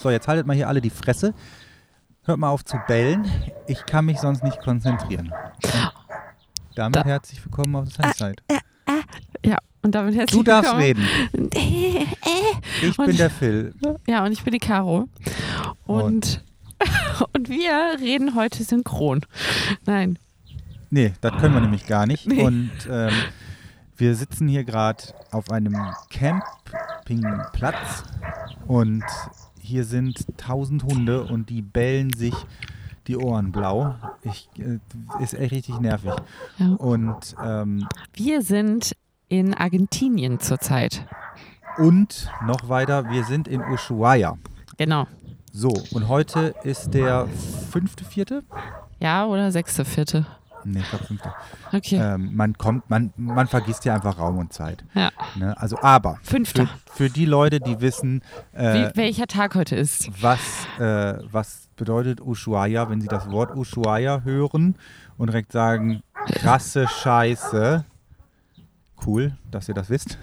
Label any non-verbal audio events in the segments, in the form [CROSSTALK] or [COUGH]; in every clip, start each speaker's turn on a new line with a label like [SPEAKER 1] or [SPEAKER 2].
[SPEAKER 1] So, jetzt haltet mal hier alle die Fresse. Hört mal auf zu bellen. Ich kann mich sonst nicht konzentrieren. Und damit
[SPEAKER 2] Da-
[SPEAKER 1] herzlich willkommen auf der Sunset.
[SPEAKER 2] Ja, und damit herzlich
[SPEAKER 1] Du darfst
[SPEAKER 2] willkommen.
[SPEAKER 1] reden.
[SPEAKER 2] Äh,
[SPEAKER 1] Ich
[SPEAKER 2] Und-
[SPEAKER 1] bin der Phil.
[SPEAKER 2] Ja, und ich bin die Caro. Und, [LAUGHS] und wir reden heute synchron. Nein.
[SPEAKER 1] Nee, das können wir nämlich gar nicht.
[SPEAKER 2] Nee.
[SPEAKER 1] Und ähm, wir sitzen hier gerade auf einem Campingplatz und hier sind tausend Hunde und die bellen sich die Ohren blau. Ich, äh, ist echt richtig nervig.
[SPEAKER 2] Ja.
[SPEAKER 1] Und, ähm,
[SPEAKER 2] Wir sind in Argentinien zurzeit.
[SPEAKER 1] und noch weiter, wir sind in Ushuaia.
[SPEAKER 2] Genau.
[SPEAKER 1] So, und heute ist der fünfte, vierte?
[SPEAKER 2] Ja, oder sechste, vierte.
[SPEAKER 1] Nee, ich glaube fünfte.
[SPEAKER 2] Okay.
[SPEAKER 1] Ähm, man kommt, man, man vergisst ja einfach Raum und Zeit.
[SPEAKER 2] Ja.
[SPEAKER 1] Ne? Also, aber
[SPEAKER 2] Fünfter.
[SPEAKER 1] für, für die Leute, die wissen, äh,
[SPEAKER 2] Wie, welcher Tag heute ist.
[SPEAKER 1] was, äh, was bedeutet Ushuaia, wenn sie das Wort Ushuaia hören und direkt sagen, krasse Scheiße. Cool, dass ihr das wisst.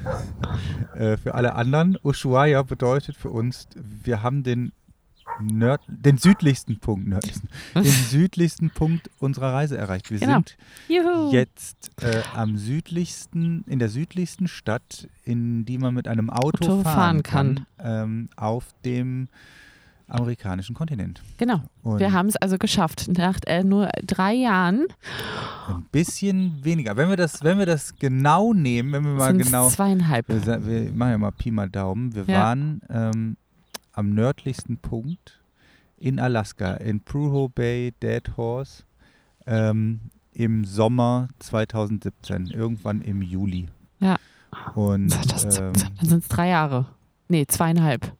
[SPEAKER 1] [LAUGHS] äh, für alle anderen, Ushuaia bedeutet für uns, wir haben den Nörd, den südlichsten Punkt, nördlichsten, den südlichsten Punkt unserer Reise erreicht. Wir
[SPEAKER 2] Genau.
[SPEAKER 1] sind
[SPEAKER 2] Juhu.
[SPEAKER 1] jetzt äh, am südlichsten, in der südlichsten Stadt, in die man mit einem Auto,
[SPEAKER 2] Auto
[SPEAKER 1] fahren
[SPEAKER 2] fahren
[SPEAKER 1] kann, ähm, auf dem amerikanischen Kontinent.
[SPEAKER 2] Genau.
[SPEAKER 1] Und
[SPEAKER 2] Wir haben es also geschafft. Nach äh, nur drei Jahren
[SPEAKER 1] ein bisschen weniger. Wenn wir das, wenn wir das genau nehmen, wenn wir mal genau,
[SPEAKER 2] zweieinhalb.
[SPEAKER 1] wir, wir machen ja mal Pi mal Daumen. Wir
[SPEAKER 2] Ja.
[SPEAKER 1] waren ähm, am nördlichsten Punkt in Alaska, in Pruho Bay, Dead Horse, ähm, im Sommer 2017, irgendwann im Juli.
[SPEAKER 2] Ja.
[SPEAKER 1] Und
[SPEAKER 2] Das,
[SPEAKER 1] ähm,
[SPEAKER 2] dann sind es drei Jahre. Nee, zweieinhalb.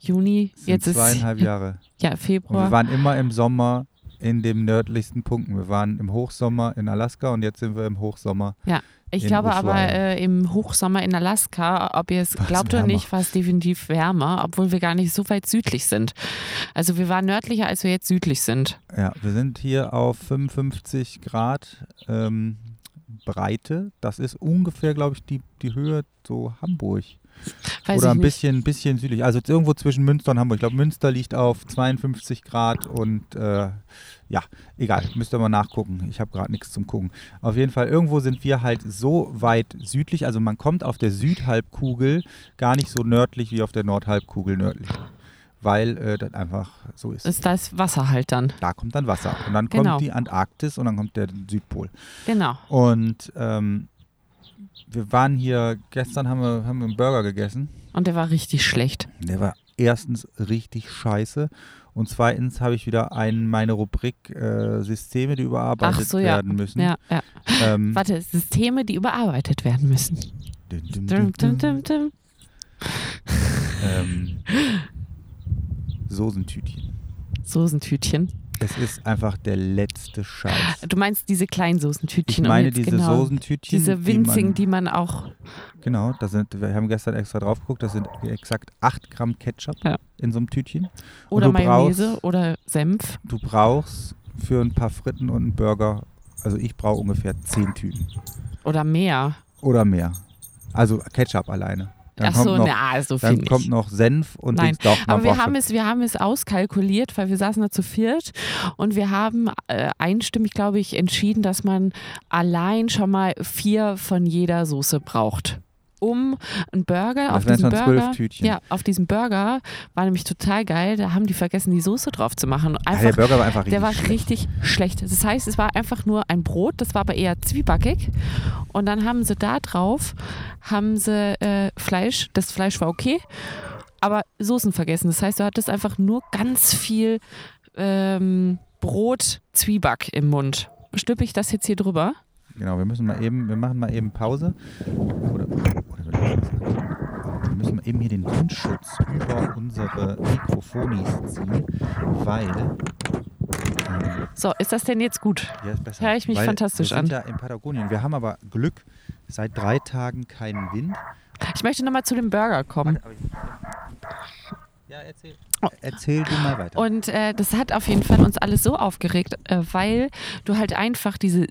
[SPEAKER 2] Juni,
[SPEAKER 1] sind
[SPEAKER 2] jetzt ist
[SPEAKER 1] zweieinhalb Jahre.
[SPEAKER 2] ja
[SPEAKER 1] Und wir
[SPEAKER 2] Februar.
[SPEAKER 1] waren immer im Sommer in dem nördlichsten Punkten. Wir waren im Hochsommer in Alaska und jetzt sind wir im Hochsommer.
[SPEAKER 2] Ich
[SPEAKER 1] in
[SPEAKER 2] glaube aber
[SPEAKER 1] Ushuaia.
[SPEAKER 2] äh, im Hochsommer in Alaska, ob ihr es glaubt oder nicht, war es definitiv wärmer, obwohl wir gar nicht so weit südlich sind. Also wir waren nördlicher, als wir jetzt südlich sind.
[SPEAKER 1] Ja, wir sind hier auf 55 Grad ähm, Breite. Das ist ungefähr, glaube ich, die, die Höhe so Hamburg.
[SPEAKER 2] Weiß
[SPEAKER 1] Oder ein
[SPEAKER 2] nicht.
[SPEAKER 1] bisschen, bisschen südlich. Also irgendwo zwischen Münster und Hamburg. Ich glaube, Münster liegt auf 52 Grad und äh, ja, egal, müsst ihr mal nachgucken. Ich habe gerade nichts zum Gucken. Auf jeden Fall, irgendwo sind wir halt so weit südlich. Also man kommt auf der Südhalbkugel gar nicht so nördlich wie auf der Nordhalbkugel nördlich. Weil äh, das einfach so ist.
[SPEAKER 2] Ist das Wasser halt dann.
[SPEAKER 1] Da kommt dann Wasser. Und dann
[SPEAKER 2] Genau.
[SPEAKER 1] kommt die Antarktis und dann kommt der Südpol.
[SPEAKER 2] Genau.
[SPEAKER 1] Und ähm, wir waren hier, gestern haben wir, haben wir einen Burger gegessen.
[SPEAKER 2] Und der war richtig schlecht.
[SPEAKER 1] Der war erstens richtig scheiße. Und zweitens habe ich wieder ein, meine Rubrik äh, Systeme, die überarbeitet
[SPEAKER 2] so, ja.
[SPEAKER 1] werden müssen.
[SPEAKER 2] Ja, ja.
[SPEAKER 1] Ähm, [LAUGHS]
[SPEAKER 2] Warte, Systeme, die überarbeitet werden müssen.
[SPEAKER 1] dum. dum,
[SPEAKER 2] dum.
[SPEAKER 1] Ähm, [LAUGHS] Soßentütchen.
[SPEAKER 2] Soßentütchen.
[SPEAKER 1] Es ist einfach der letzte Scheiß.
[SPEAKER 2] Du meinst diese kleinen
[SPEAKER 1] Ich
[SPEAKER 2] Soßentütchen? und
[SPEAKER 1] meine diese
[SPEAKER 2] genau,
[SPEAKER 1] Soßentütchen.
[SPEAKER 2] Diese winzigen,
[SPEAKER 1] die
[SPEAKER 2] die man auch.
[SPEAKER 1] man, Genau, das sind, wir haben gestern extra drauf geguckt, das sind exakt 8 Gramm Ketchup
[SPEAKER 2] Ja.
[SPEAKER 1] in so einem Tütchen.
[SPEAKER 2] Oder Mayonnaise
[SPEAKER 1] brauchst-
[SPEAKER 2] oder Senf.
[SPEAKER 1] Du brauchst für ein paar Fritten und einen Burger, also ich brauche ungefähr 10 Tüten.
[SPEAKER 2] Oder mehr.
[SPEAKER 1] Oder mehr. Also Ketchup alleine. Dann
[SPEAKER 2] Ach
[SPEAKER 1] kommt
[SPEAKER 2] so,
[SPEAKER 1] noch,
[SPEAKER 2] na, so viel
[SPEAKER 1] dann kommt noch Senf und
[SPEAKER 2] Nein.
[SPEAKER 1] Doch,
[SPEAKER 2] Aber wir haben, es, wir haben es auskalkuliert, weil wir saßen da zu viert und wir haben äh, einstimmig, glaube ich, entschieden, dass man allein schon mal vier von jeder Soße braucht. Um einen Burger,
[SPEAKER 1] Das
[SPEAKER 2] auf diesem Burger, ja, auf diesem Burger war nämlich total geil, da haben die vergessen, die Soße drauf zu machen.
[SPEAKER 1] Ja, der
[SPEAKER 2] Einfach,
[SPEAKER 1] Burger war einfach richtig
[SPEAKER 2] der war
[SPEAKER 1] schlecht.
[SPEAKER 2] richtig schlecht. Das heißt, es war einfach nur ein Brot, das war aber eher zwiebackig. Und dann haben sie da drauf, haben sie äh, Fleisch, das Fleisch war okay, aber Soßen vergessen. Das heißt, du hattest einfach nur ganz viel ähm, Brot, Zwieback im Mund. Stülpe ich das jetzt hier drüber?
[SPEAKER 1] Genau, wir müssen mal eben, wir machen mal eben Pause. Oder wir müssen eben hier den Windschutz über unsere Mikrofonis ziehen, weil ähm,
[SPEAKER 2] So, ist das denn jetzt gut?
[SPEAKER 1] Ja, ist besser.
[SPEAKER 2] Hör ich mich
[SPEAKER 1] Weil
[SPEAKER 2] fantastisch
[SPEAKER 1] wir sind
[SPEAKER 2] an.
[SPEAKER 1] ja in Patagonien. Wir haben aber Glück, seit drei Tagen keinen Wind.
[SPEAKER 2] Ich möchte nochmal zu dem Burger kommen.
[SPEAKER 1] Ja, erzähl. Erzähl du mal weiter.
[SPEAKER 2] Und äh, das hat auf jeden Fall uns alles so aufgeregt, äh, weil du halt einfach diese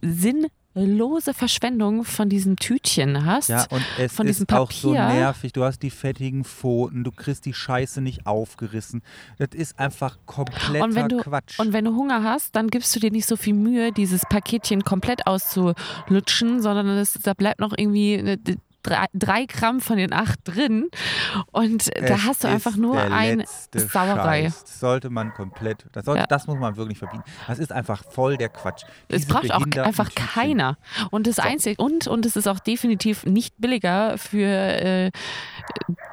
[SPEAKER 2] lose Verschwendung von diesen Tütchen hast.
[SPEAKER 1] Ja, und es
[SPEAKER 2] von diesem
[SPEAKER 1] ist auch so nervig. Du hast die fettigen Pfoten, du kriegst die Scheiße nicht aufgerissen. Das ist einfach kompletter
[SPEAKER 2] Und wenn, du,
[SPEAKER 1] Quatsch.
[SPEAKER 2] und wenn du Hunger hast, dann gibst du dir nicht so viel Mühe, dieses Paketchen komplett auszulutschen, sondern es, da bleibt noch irgendwie eine, drei, drei Gramm von den acht drin. Und da
[SPEAKER 1] Es
[SPEAKER 2] hast du einfach nur
[SPEAKER 1] letzte
[SPEAKER 2] Sauerei.
[SPEAKER 1] Scheiß. Das sollte man komplett, das, sollte,
[SPEAKER 2] Ja.
[SPEAKER 1] das muss man wirklich verbieten. Das ist einfach voll der Quatsch.
[SPEAKER 2] Es braucht auch einfach
[SPEAKER 1] Tütchen.
[SPEAKER 2] keiner. Und das Einzige, und, und es ist auch definitiv nicht billiger für, äh,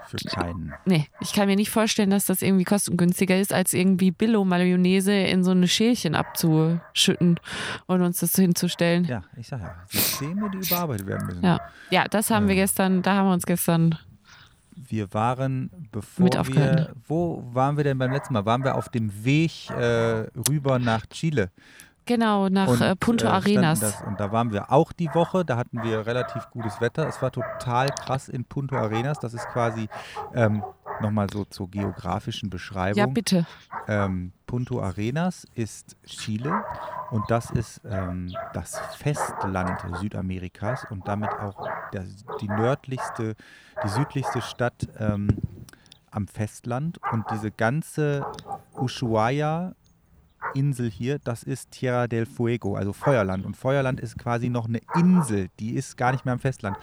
[SPEAKER 1] Für keinen.
[SPEAKER 2] nee, ich kann mir nicht vorstellen, dass das irgendwie kostengünstiger ist, als irgendwie Billo-Mayonnaise in so eine Schälchen abzuschütten und uns das hinzustellen.
[SPEAKER 1] Ja, ich sag ja, Systeme, die überarbeitet werden müssen.
[SPEAKER 2] Ja, ja das haben wir
[SPEAKER 1] Ähm.
[SPEAKER 2] Gestern, da haben wir uns gestern
[SPEAKER 1] Wir waren, bevor
[SPEAKER 2] Mit
[SPEAKER 1] wir, wo waren wir denn beim letzten Mal? Waren wir auf dem Weg äh, rüber nach Chile?
[SPEAKER 2] Genau, nach
[SPEAKER 1] Und,
[SPEAKER 2] äh, Punto
[SPEAKER 1] äh,
[SPEAKER 2] Arenas.
[SPEAKER 1] Das, und da waren wir auch die Woche. Da hatten wir relativ gutes Wetter. Es war total krass in Punto Arenas. Das ist quasi ähm, nochmal so zur geografischen Beschreibung.
[SPEAKER 2] Ja, bitte.
[SPEAKER 1] Ähm, Punto Arenas ist Chile und das ist ähm, das Festland Südamerikas und damit auch der, die nördlichste, die südlichste Stadt ähm, am Festland. Und diese ganze Ushuaia Insel hier, das ist Tierra del Fuego, also Feuerland. Und Feuerland ist quasi noch eine Insel, die ist gar nicht mehr am Festland.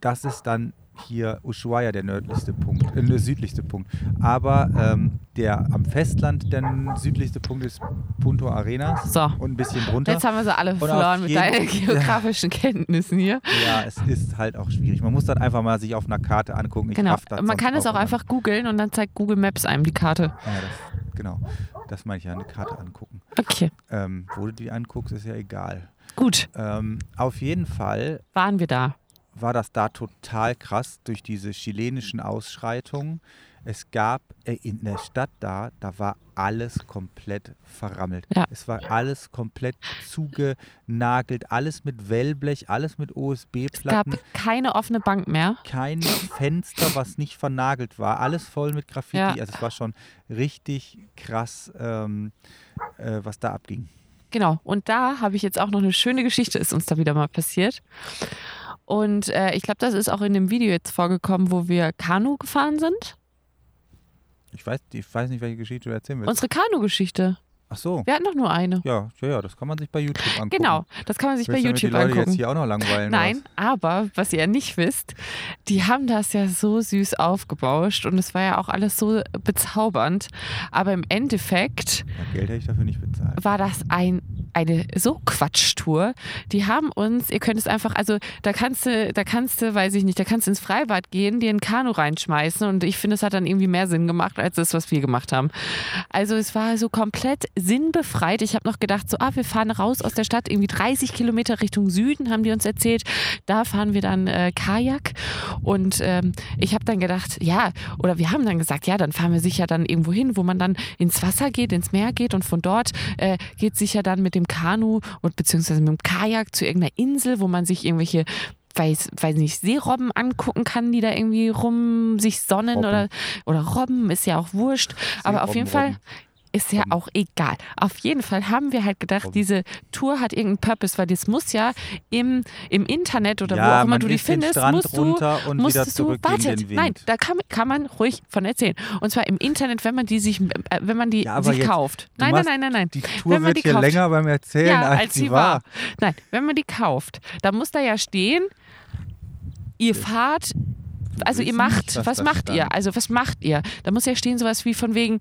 [SPEAKER 1] Das ist dann hier Ushuaia der nördlichste Punkt, äh, der südlichste Punkt. Aber ähm, der am Festland der südlichste Punkt ist Punto Arenas
[SPEAKER 2] So.
[SPEAKER 1] und ein bisschen drunter.
[SPEAKER 2] Jetzt haben wir sie alle
[SPEAKER 1] auf
[SPEAKER 2] verloren mit deinen [LAUGHS] geografischen Kenntnissen hier.
[SPEAKER 1] Ja, es ist halt auch schwierig. Man muss dann einfach mal sich auf einer Karte angucken. Ich
[SPEAKER 2] Genau. Man kann es auch
[SPEAKER 1] immer
[SPEAKER 2] einfach googeln und dann zeigt Google Maps einem die Karte.
[SPEAKER 1] Ja, das, genau. Das meine ich ja, eine Karte angucken.
[SPEAKER 2] Okay,
[SPEAKER 1] Ähm, wo du die anguckst, ist ja egal.
[SPEAKER 2] gut.
[SPEAKER 1] Ähm, auf jeden Fall
[SPEAKER 2] Waren wir da?
[SPEAKER 1] War das da total krass durch diese chilenischen Ausschreitungen. Es gab äh, in der Stadt da, da war alles komplett verrammelt.
[SPEAKER 2] Ja.
[SPEAKER 1] Es war alles komplett zugenagelt, alles mit Wellblech, alles mit
[SPEAKER 2] Es gab
[SPEAKER 1] OSB-Platten.
[SPEAKER 2] keine offene Bank mehr.
[SPEAKER 1] Kein Fenster, was nicht vernagelt war. Alles voll mit Graffiti.
[SPEAKER 2] Ja.
[SPEAKER 1] Also es war schon richtig krass, ähm, äh, was da abging.
[SPEAKER 2] Genau. Und da habe ich jetzt auch noch eine schöne Geschichte, ist uns da wieder mal passiert. Und äh, ich glaube, das ist auch in dem Video jetzt vorgekommen, wo wir Kanu gefahren sind.
[SPEAKER 1] Ich weiß, ich weiß nicht, welche Geschichte du erzählen willst.
[SPEAKER 2] Unsere Kanu-Geschichte.
[SPEAKER 1] Ach so.
[SPEAKER 2] Wir hatten doch nur eine.
[SPEAKER 1] Ja, ja, ja, das kann man sich bei YouTube angucken.
[SPEAKER 2] Genau, das kann man sich
[SPEAKER 1] Willst
[SPEAKER 2] bei YouTube
[SPEAKER 1] die Leute
[SPEAKER 2] angucken.
[SPEAKER 1] jetzt hier auch noch langweilen?
[SPEAKER 2] Nein, aber was ihr ja nicht wisst, die haben das ja so süß aufgebauscht und es war ja auch alles so bezaubernd. Aber im Endeffekt
[SPEAKER 1] was? Ja, Geld hätte ich dafür nicht bezahlt.
[SPEAKER 2] war das ein, eine so Quatschtour. Die haben uns, ihr könnt es einfach, also da kannst du, da kannst du, weiß ich nicht, da kannst du ins Freibad gehen, dir ein Kanu reinschmeißen und ich finde, es hat dann irgendwie mehr Sinn gemacht als das, was wir gemacht haben. Also es war so komplett sinnbefreit. Ich habe noch gedacht, so, ah, wir fahren raus aus der Stadt, irgendwie 30 Kilometer Richtung Süden, haben die uns erzählt. Da fahren wir dann äh, Kajak. Und ähm, ich habe dann gedacht, ja, oder wir haben dann gesagt, ja, dann fahren wir sicher dann irgendwo hin, wo man dann ins Wasser geht, ins Meer geht und von dort äh, geht sicher dann mit dem Kanu und beziehungsweise mit dem Kajak zu irgendeiner Insel, wo man sich irgendwelche weiß, weiß nicht, Seerobben angucken kann, die da irgendwie rum sich sonnen
[SPEAKER 1] Robben.
[SPEAKER 2] oder, oder Robben, ist ja auch wurscht. Aber auf jeden Fall. Ist ja
[SPEAKER 1] Robben.
[SPEAKER 2] auch egal. Auf jeden Fall haben wir halt gedacht, diese Tour hat irgendeinen Purpose, weil das muss ja im, im Internet oder wo
[SPEAKER 1] ja,
[SPEAKER 2] auch immer du die findest, musst du
[SPEAKER 1] runter und wieder
[SPEAKER 2] musstest du,
[SPEAKER 1] Wind.
[SPEAKER 2] nein, da kann, kann man ruhig von erzählen. Und zwar im Internet, wenn man die sich, äh, wenn man die
[SPEAKER 1] Ja,
[SPEAKER 2] sich
[SPEAKER 1] jetzt,
[SPEAKER 2] kauft. Nein, nein, nein, nein, nein.
[SPEAKER 1] Die
[SPEAKER 2] Wenn
[SPEAKER 1] Tour
[SPEAKER 2] man
[SPEAKER 1] wird
[SPEAKER 2] die
[SPEAKER 1] hier
[SPEAKER 2] kauft.
[SPEAKER 1] länger beim Erzählen,
[SPEAKER 2] Ja,
[SPEAKER 1] als,
[SPEAKER 2] als
[SPEAKER 1] sie
[SPEAKER 2] sie
[SPEAKER 1] war.
[SPEAKER 2] war. Nein, wenn man die kauft, dann muss da ja stehen, ihr fahrt, also ihr macht,
[SPEAKER 1] was
[SPEAKER 2] was macht ihr?
[SPEAKER 1] stand.
[SPEAKER 2] Also was macht ihr? Da muss ja stehen sowas wie von wegen,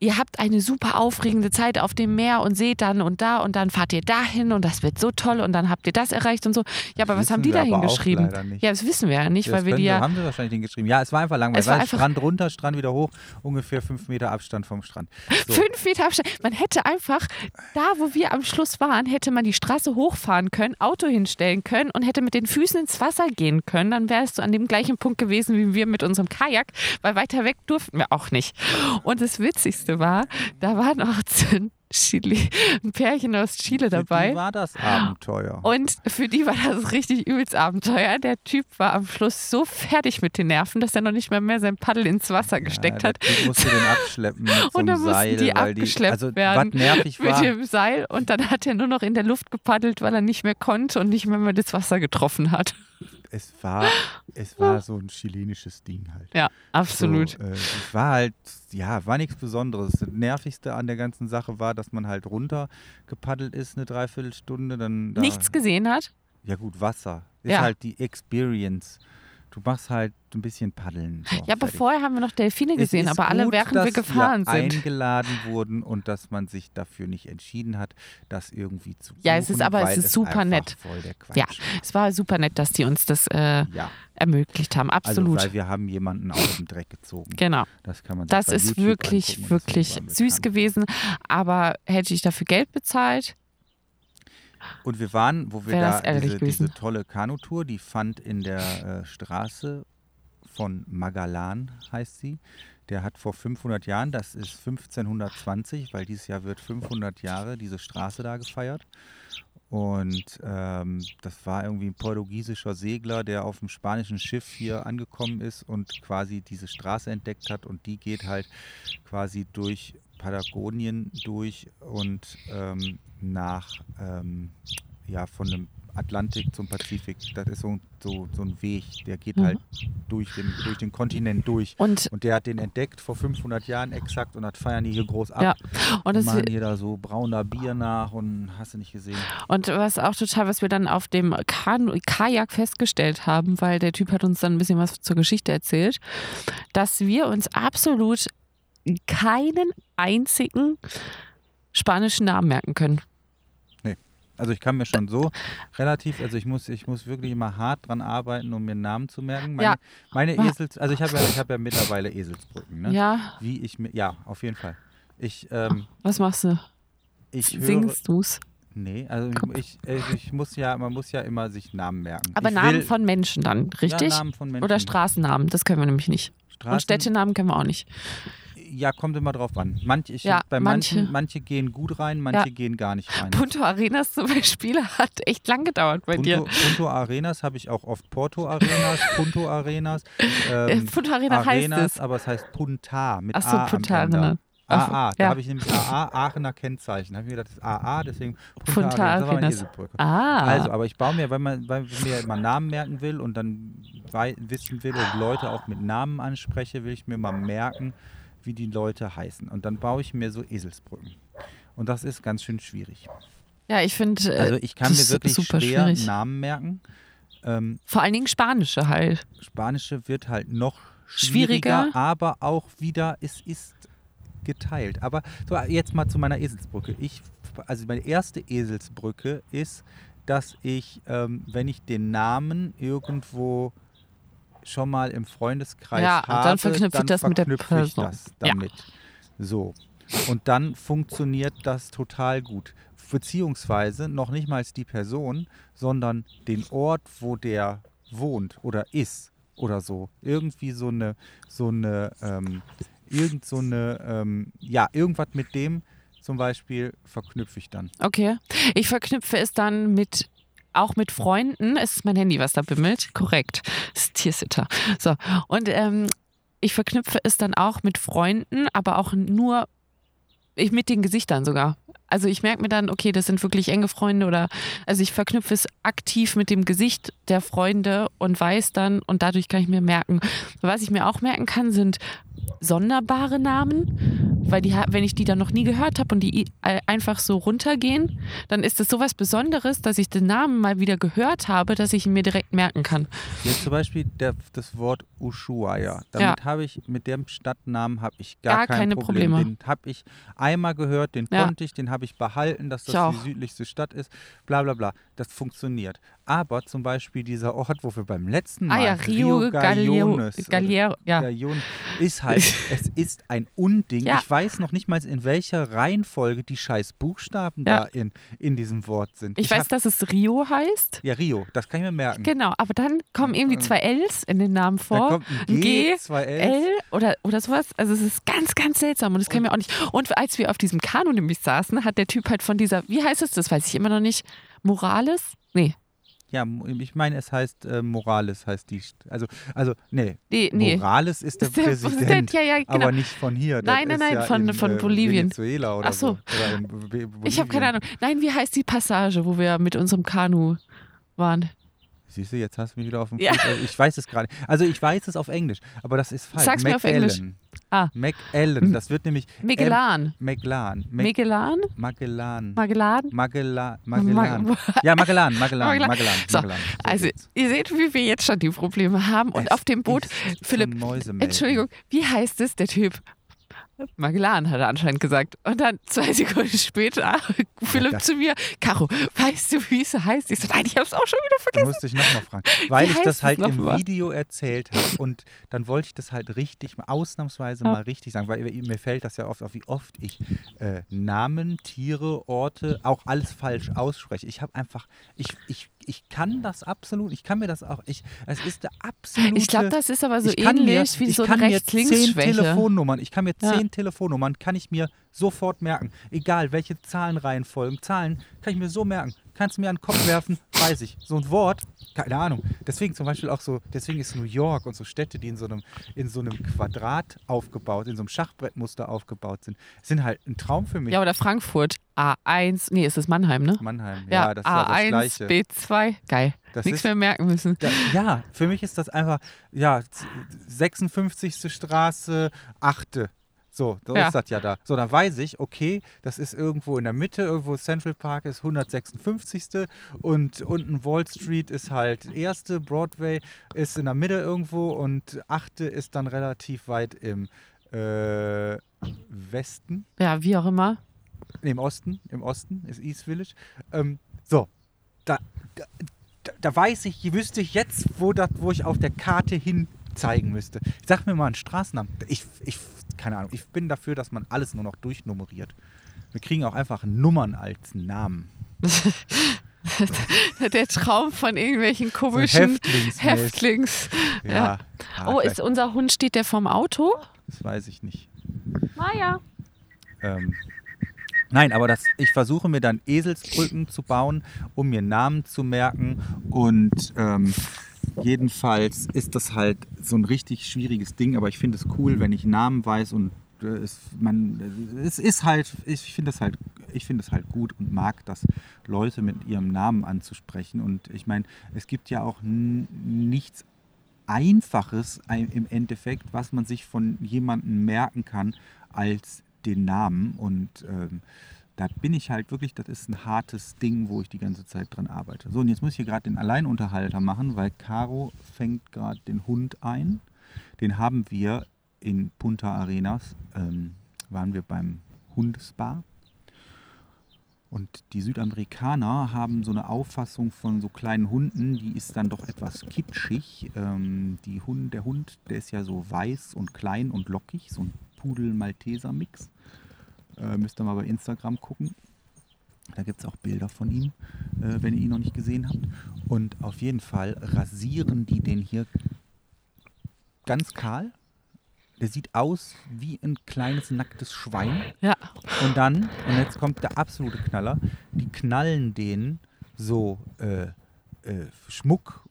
[SPEAKER 2] ihr habt eine super aufregende Zeit auf dem Meer und seht dann und da und dann fahrt ihr dahin und das wird so toll und dann habt ihr das erreicht und so. Ja, aber was
[SPEAKER 1] wissen
[SPEAKER 2] haben die da hingeschrieben? Ja, das wissen wir ja nicht,
[SPEAKER 1] Das
[SPEAKER 2] weil wir die ja.
[SPEAKER 1] haben sie wahrscheinlich hingeschrieben. Ja, es war einfach langweilig.
[SPEAKER 2] Es war einfach-
[SPEAKER 1] Strand runter, Strand wieder hoch, ungefähr fünf Meter Abstand vom Strand. So.
[SPEAKER 2] Fünf Meter Abstand. Man hätte einfach, da wo wir am Schluss waren, hätte man die Straße hochfahren können, Auto hinstellen können und hätte mit den Füßen ins Wasser gehen können. Dann wärst du an dem gleichen Punkt gewesen wie wir mit unserem Kajak, weil weiter weg durften wir auch nicht. Und das Witzigste war, da waren auch [LAUGHS] Chile, ein Pärchen aus Chile
[SPEAKER 1] Für
[SPEAKER 2] dabei.
[SPEAKER 1] die war das Abenteuer.
[SPEAKER 2] Und für die war das richtig übelst Abenteuer. Der Typ war am Schluss so fertig mit den Nerven, dass er noch nicht mal mehr sein Paddel ins Wasser gesteckt
[SPEAKER 1] ja,
[SPEAKER 2] hat.
[SPEAKER 1] Typ musste den abschleppen [LAUGHS] mit so
[SPEAKER 2] Und dann mussten
[SPEAKER 1] Seil,
[SPEAKER 2] die abgeschleppt
[SPEAKER 1] also,
[SPEAKER 2] werden
[SPEAKER 1] nervig
[SPEAKER 2] mit
[SPEAKER 1] war,
[SPEAKER 2] dem Seil und dann hat er nur noch in der Luft gepaddelt, weil er nicht mehr konnte und nicht mehr, mehr das Wasser getroffen hat.
[SPEAKER 1] Es war, es war so ein chilenisches Ding halt.
[SPEAKER 2] Ja, absolut.
[SPEAKER 1] So, äh, es war halt, ja, war nichts Besonderes. Das Nervigste an der ganzen Sache war, dass man halt runter gepaddelt ist eine Dreiviertelstunde. Dann da,
[SPEAKER 2] Nichts gesehen hat.
[SPEAKER 1] Ja gut, Wasser. Ist
[SPEAKER 2] Ja.
[SPEAKER 1] halt die Experience. Du machst halt ein bisschen paddeln. So,
[SPEAKER 2] Ja, aber vorher haben wir noch Delfine
[SPEAKER 1] Es
[SPEAKER 2] gesehen, aber alle
[SPEAKER 1] gut,
[SPEAKER 2] während
[SPEAKER 1] dass
[SPEAKER 2] wir gefahren
[SPEAKER 1] wir
[SPEAKER 2] sind.
[SPEAKER 1] eingeladen wurden und dass man sich dafür nicht entschieden hat, das irgendwie zu
[SPEAKER 2] Ja, es ist aber- es ist super
[SPEAKER 1] einfach
[SPEAKER 2] nett.
[SPEAKER 1] Voll der Quatsch
[SPEAKER 2] Ja, es war super nett, dass die uns das äh,
[SPEAKER 1] ja.
[SPEAKER 2] ermöglicht haben. Absolut.
[SPEAKER 1] Also, weil wir haben jemanden aus dem Dreck gezogen.
[SPEAKER 2] genau.
[SPEAKER 1] Das kann man
[SPEAKER 2] Das ist
[SPEAKER 1] YouTube
[SPEAKER 2] wirklich,
[SPEAKER 1] angucken,
[SPEAKER 2] wirklich süß gewesen. Aber hätte ich dafür Geld bezahlt?
[SPEAKER 1] Und wir waren, wo wir da diese, diese tolle Kanutour, die fand in der äh, Straße von Magalan, heißt sie. Der hat vor 500 Jahren, das ist 1520, weil dieses Jahr wird 500 Jahre diese Straße da gefeiert. Und ähm, das war irgendwie ein portugiesischer Segler, der auf dem spanischen Schiff hier angekommen ist und quasi diese Straße entdeckt hat. Und die geht halt quasi durch Patagonien durch und ähm, nach, ähm, ja, von dem Atlantik zum Pazifik. Das ist so, so, so ein Weg, der geht
[SPEAKER 2] Mhm.
[SPEAKER 1] halt durch den, durch den Kontinent durch.
[SPEAKER 2] Und,
[SPEAKER 1] Und der hat den entdeckt vor 500 Jahren exakt und das feiern die hier groß ab.
[SPEAKER 2] Ja, und,
[SPEAKER 1] Und machen hier da so brauner Bier nach und hast du nicht gesehen.
[SPEAKER 2] und was auch total, was wir dann auf dem Kanu Kajak festgestellt haben, weil der Typ hat uns dann ein bisschen was zur Geschichte erzählt, dass wir uns absolut keinen einzigen spanischen Namen merken können.
[SPEAKER 1] Also ich kann mir schon so relativ, also ich muss, ich muss wirklich immer hart dran arbeiten, um mir einen Namen zu merken. Meine,
[SPEAKER 2] Ja.
[SPEAKER 1] meine. Esels, also ich habe ja, ich habe ja mittlerweile Eselsbrücken, ne?
[SPEAKER 2] Ja,
[SPEAKER 1] Wie ich mir, ja, auf jeden Fall. Ich, ähm,
[SPEAKER 2] was machst du?
[SPEAKER 1] ich
[SPEAKER 2] Singst du's?
[SPEAKER 1] nee, also ich, ich muss ja, man muss ja immer sich Namen merken.
[SPEAKER 2] Aber
[SPEAKER 1] ich
[SPEAKER 2] Namen
[SPEAKER 1] will,
[SPEAKER 2] von Menschen dann, richtig?
[SPEAKER 1] Ja, Namen von Menschen.
[SPEAKER 2] Oder Straßennamen, das können wir nämlich nicht.
[SPEAKER 1] Straßen,
[SPEAKER 2] Und Städtenamen können wir auch nicht.
[SPEAKER 1] Ja, kommt immer drauf an. Manch, ich,
[SPEAKER 2] Ja,
[SPEAKER 1] bei
[SPEAKER 2] manche-
[SPEAKER 1] manchen, manche gehen gut rein, manche
[SPEAKER 2] Ja.
[SPEAKER 1] gehen gar nicht rein.
[SPEAKER 2] Punto Arenas zum Beispiel [LAUGHS] hat echt lang gedauert bei dir.
[SPEAKER 1] Punto, Punto Arenas habe ich auch oft Porto Arenas, Punto Arenas.
[SPEAKER 2] Äh,
[SPEAKER 1] Ähm,
[SPEAKER 2] Punto Arena heißt
[SPEAKER 1] Arenas,
[SPEAKER 2] es.
[SPEAKER 1] aber es heißt Punta mit
[SPEAKER 2] Achso,
[SPEAKER 1] A
[SPEAKER 2] Punta
[SPEAKER 1] am Ende.
[SPEAKER 2] Arena.
[SPEAKER 1] AA, da
[SPEAKER 2] ja.
[SPEAKER 1] habe ich nämlich AA, Aachener Kennzeichen. Da habe ich mir gedacht, das ist AA, deswegen Punta, Arenas.
[SPEAKER 2] Ah.
[SPEAKER 1] Also, aber ich baue mir, wenn man, ich mir mal Namen merken will und dann wissen will und Leute auch mit Namen anspreche, will ich mir mal merken, wie die Leute heißen. Und dann baue ich mir so Eselsbrücken. Und das ist ganz schön schwierig.
[SPEAKER 2] ja, ich finde, äh,
[SPEAKER 1] Also ich kann mir wirklich
[SPEAKER 2] super
[SPEAKER 1] schwer
[SPEAKER 2] schwierig.
[SPEAKER 1] Namen merken. Ähm,
[SPEAKER 2] vor allen Dingen Spanische halt.
[SPEAKER 1] Spanische wird halt noch schwieriger,
[SPEAKER 2] Schwieriger.
[SPEAKER 1] aber auch wieder, es ist geteilt. Aber so, jetzt mal zu meiner Eselsbrücke. Ich, also meine erste Eselsbrücke ist, dass ich, ähm, wenn ich den Namen irgendwo schon mal im Freundeskreis
[SPEAKER 2] Ja, und dann
[SPEAKER 1] habe,
[SPEAKER 2] verknüpfe ich
[SPEAKER 1] dann
[SPEAKER 2] das mit der
[SPEAKER 1] verknüpfe ich
[SPEAKER 2] Person.
[SPEAKER 1] das
[SPEAKER 2] Ja.
[SPEAKER 1] damit. So. Und dann funktioniert das total gut. Beziehungsweise noch nicht mal die Person, sondern den Ort, wo der wohnt oder ist oder so. Irgendwie so eine, so eine, ähm, irgend so eine, ähm, ja, irgendwas mit dem zum Beispiel verknüpfe ich dann.
[SPEAKER 2] Okay. Ich verknüpfe es dann mit auch mit Freunden. Es ist mein Handy, was da bimmelt. Korrekt. Das ist Tiersitter. So. Und ähm, ich verknüpfe es dann auch mit Freunden, aber auch nur ich, mit den Gesichtern sogar. Also ich merke mir dann, okay, das sind wirklich enge Freunde oder also ich verknüpfe es aktiv mit dem Gesicht der Freunde und weiß dann und dadurch kann ich mir merken. Was ich mir auch merken kann, sind sonderbare Namen, weil die, wenn ich die dann noch nie gehört habe und die äh, einfach so runtergehen, dann ist es sowas Besonderes, dass ich den Namen mal wieder gehört habe, dass ich ihn mir direkt merken kann.
[SPEAKER 1] Jetzt zum Beispiel der, das Wort Ushuaia. Damit habe ich, mit dem Stadtnamen habe ich gar,
[SPEAKER 2] Gar
[SPEAKER 1] kein
[SPEAKER 2] keine
[SPEAKER 1] Problem.
[SPEAKER 2] Probleme.
[SPEAKER 1] Den habe ich einmal gehört, den
[SPEAKER 2] Ja.
[SPEAKER 1] konnte ich, den habe ich behalten, dass
[SPEAKER 2] Ich
[SPEAKER 1] das die
[SPEAKER 2] auch.
[SPEAKER 1] südlichste Stadt ist, bla bla bla. Das funktioniert. Aber zum Beispiel dieser Ort, wo wir beim letzten Mal
[SPEAKER 2] Ah ja, Rio, Gallio,
[SPEAKER 1] Gallones oder
[SPEAKER 2] Gallier, ja.
[SPEAKER 1] Gallon ist halt, [LAUGHS] es ist ein Unding.
[SPEAKER 2] Ja.
[SPEAKER 1] Ich weiß noch nicht mal, in welcher Reihenfolge die scheiß Buchstaben
[SPEAKER 2] Ja.
[SPEAKER 1] da in, in diesem Wort sind.
[SPEAKER 2] Ich, weiß,
[SPEAKER 1] hab,
[SPEAKER 2] dass es Rio heißt.
[SPEAKER 1] Ja, Rio, das kann ich mir merken.
[SPEAKER 2] Genau, aber dann kommen irgendwie zwei Ls in den Namen
[SPEAKER 1] Da
[SPEAKER 2] vor.
[SPEAKER 1] kommt ein G,
[SPEAKER 2] G,
[SPEAKER 1] zwei L.
[SPEAKER 2] L oder, oder sowas. Also es ist ganz, ganz seltsam und das kennen wir auch nicht. Und als wir auf diesem Kanu nämlich saßen, hat der Typ halt von dieser, wie heißt es, das weiß ich immer noch nicht, Morales? Nee,
[SPEAKER 1] Ja, ich meine, es heißt äh, Morales, heißt die. Also, also nee,
[SPEAKER 2] nee, nee.
[SPEAKER 1] Morales ist der,
[SPEAKER 2] Ist der
[SPEAKER 1] Präsident,
[SPEAKER 2] Präsident, ja, ja, genau.
[SPEAKER 1] aber nicht von hier. Das
[SPEAKER 2] Nein, nein, nein,
[SPEAKER 1] ja
[SPEAKER 2] von-
[SPEAKER 1] in,
[SPEAKER 2] von
[SPEAKER 1] äh,
[SPEAKER 2] Bolivien.
[SPEAKER 1] Venezuela oder
[SPEAKER 2] Ach so.
[SPEAKER 1] Oder in Bo- Bo-
[SPEAKER 2] Ich habe keine. Ahnung. Nein, wie heißt die Passage, wo wir mit unserem Kanu waren?
[SPEAKER 1] Siehst du, jetzt hast du mich wieder auf dem
[SPEAKER 2] Ja.
[SPEAKER 1] Fuß. Also ich weiß es gerade. Also ich weiß es auf Englisch, aber das ist falsch.
[SPEAKER 2] Sag's mir auf Englisch.
[SPEAKER 1] McAllen.
[SPEAKER 2] Ah.
[SPEAKER 1] McAllen, das wird nämlich
[SPEAKER 2] Magellan.
[SPEAKER 1] Mac
[SPEAKER 2] Magellan?
[SPEAKER 1] Magellan.
[SPEAKER 2] Magellan?
[SPEAKER 1] Magellan.
[SPEAKER 2] Mag-
[SPEAKER 1] Magellan. [LAUGHS] Ja, Magellan, Magellan,
[SPEAKER 2] Magellan.
[SPEAKER 1] Magellan.
[SPEAKER 2] So,
[SPEAKER 1] Magellan. So
[SPEAKER 2] Also, ihr seht, wie wir jetzt schon die Probleme haben. Und auf dem Boot, Philipp. Entschuldigung, wie heißt es, der Typ? Magellan hat er anscheinend gesagt. Und dann zwei [LAUGHS] Sekunden später, Philipp
[SPEAKER 1] das-
[SPEAKER 2] zu mir, Caro, weißt du, wie es heißt? Ich so, nein, ich hab's auch schon wieder
[SPEAKER 1] Da
[SPEAKER 2] vergessen.
[SPEAKER 1] musste ich nochmal fragen. Weil ich
[SPEAKER 2] heißt
[SPEAKER 1] das
[SPEAKER 2] es
[SPEAKER 1] halt im
[SPEAKER 2] mal?
[SPEAKER 1] Video erzählt habe und dann wollte ich das halt richtig, ausnahmsweise
[SPEAKER 2] Ja.
[SPEAKER 1] mal richtig sagen, weil mir fällt das ja oft auf, wie oft ich äh, Namen, Tiere, Orte, auch alles falsch ausspreche. Ich habe einfach, ich, ich, ich kann das absolut, ich kann mir das auch, ich, es ist der absolute...
[SPEAKER 2] Ich glaube, das ist aber so ähnlich
[SPEAKER 1] mir,
[SPEAKER 2] wie
[SPEAKER 1] ich
[SPEAKER 2] so
[SPEAKER 1] kann
[SPEAKER 2] eine
[SPEAKER 1] mir zehn
[SPEAKER 2] Rechts-Links-Schwäche.
[SPEAKER 1] Telefonnummern, ich kann mir
[SPEAKER 2] Ja.
[SPEAKER 1] zehn Telefonnummern, kann ich mir sofort merken. Egal, welche Zahlenreihenfolgen, Zahlen kann ich mir so merken. Kannst du mir an den Kopf werfen, weiß ich. So ein Wort, keine Ahnung. Deswegen zum Beispiel auch so, deswegen ist New York und so Städte, die in so einem, in so einem Quadrat aufgebaut, in so einem Schachbrettmuster aufgebaut sind, sind halt ein Traum für mich.
[SPEAKER 2] Ja, oder Frankfurt. A1, nee, ist es Mannheim, ne?
[SPEAKER 1] Mannheim, ja,
[SPEAKER 2] Ja,
[SPEAKER 1] das ist ja das
[SPEAKER 2] A1,
[SPEAKER 1] Gleiche.
[SPEAKER 2] B2. Geil.
[SPEAKER 1] Das
[SPEAKER 2] Nichts
[SPEAKER 1] ist-
[SPEAKER 2] mehr merken müssen.
[SPEAKER 1] Ja, ja, für mich ist das einfach, ja, z- 56. Straße, 8. So, so
[SPEAKER 2] Ja.
[SPEAKER 1] ist das ja da. So, da weiß ich, okay, das ist irgendwo in der Mitte, irgendwo Central Park ist 156. Und unten Wall Street ist halt erste, Broadway ist in der Mitte irgendwo und 8. ist dann relativ weit im äh, Westen.
[SPEAKER 2] Ja, wie auch immer.
[SPEAKER 1] Nee, im Osten, im Osten ist East Village. Ähm, so, da, da, da- weiß ich, wüsste ich jetzt, wo, das, wo ich auf der Karte hin zeigen müsste. Sag mir mal einen Straßennamen. Ich, ich, keine Ahnung, ich bin dafür, dass man alles nur noch durchnummeriert. Wir kriegen auch einfach Nummern als Namen. [LAUGHS]
[SPEAKER 2] Der Traum von irgendwelchen komischen
[SPEAKER 1] Häftlingsmäßig.
[SPEAKER 2] Häftlings.
[SPEAKER 1] Ja.
[SPEAKER 2] Ja.
[SPEAKER 1] Ah,
[SPEAKER 2] Oh, ist unser Hund, steht der vorm Auto?
[SPEAKER 1] Das weiß ich nicht.
[SPEAKER 2] Maja.
[SPEAKER 1] Ähm, nein, aber das, ich versuche mir dann Eselsbrücken zu bauen, um mir Namen zu merken. Und ähm, jedenfalls ist das halt so ein richtig schwieriges Ding. Aber ich finde es cool, wenn ich Namen weiß und äh, es, man, es ist halt, ich finde es halt, ich finde es halt gut und mag das, Leute mit ihrem Namen anzusprechen. Und ich meine, es gibt ja auch nichts Einfaches ein- im Endeffekt, was man sich von jemandem merken kann, als den Namen. Und ähm, da bin ich halt wirklich, das ist ein hartes Ding, wo ich die ganze Zeit dran arbeite. So, und jetzt muss ich hier gerade den Alleinunterhalter machen, weil Caro fängt gerade den Hund ein. Den haben wir in Punta Arenas, ähm, waren wir beim Hundespa. Und die Südamerikaner haben so eine Auffassung von so kleinen Hunden, die ist dann doch etwas kitschig. Ähm, die Hund, der Hund, der ist ja so weiß und klein und lockig, so ein Pudel-Malteser-Mix. Äh, müsst ihr mal bei Instagram gucken. Da gibt es auch Bilder von ihm, äh, wenn ihr ihn noch nicht gesehen habt. Und auf jeden Fall rasieren die den hier ganz kahl. Der sieht aus wie ein kleines nacktes Schwein.
[SPEAKER 2] Ja.
[SPEAKER 1] Und dann, und jetzt kommt der absolute Knaller, die knallen den so äh, äh, Schmuck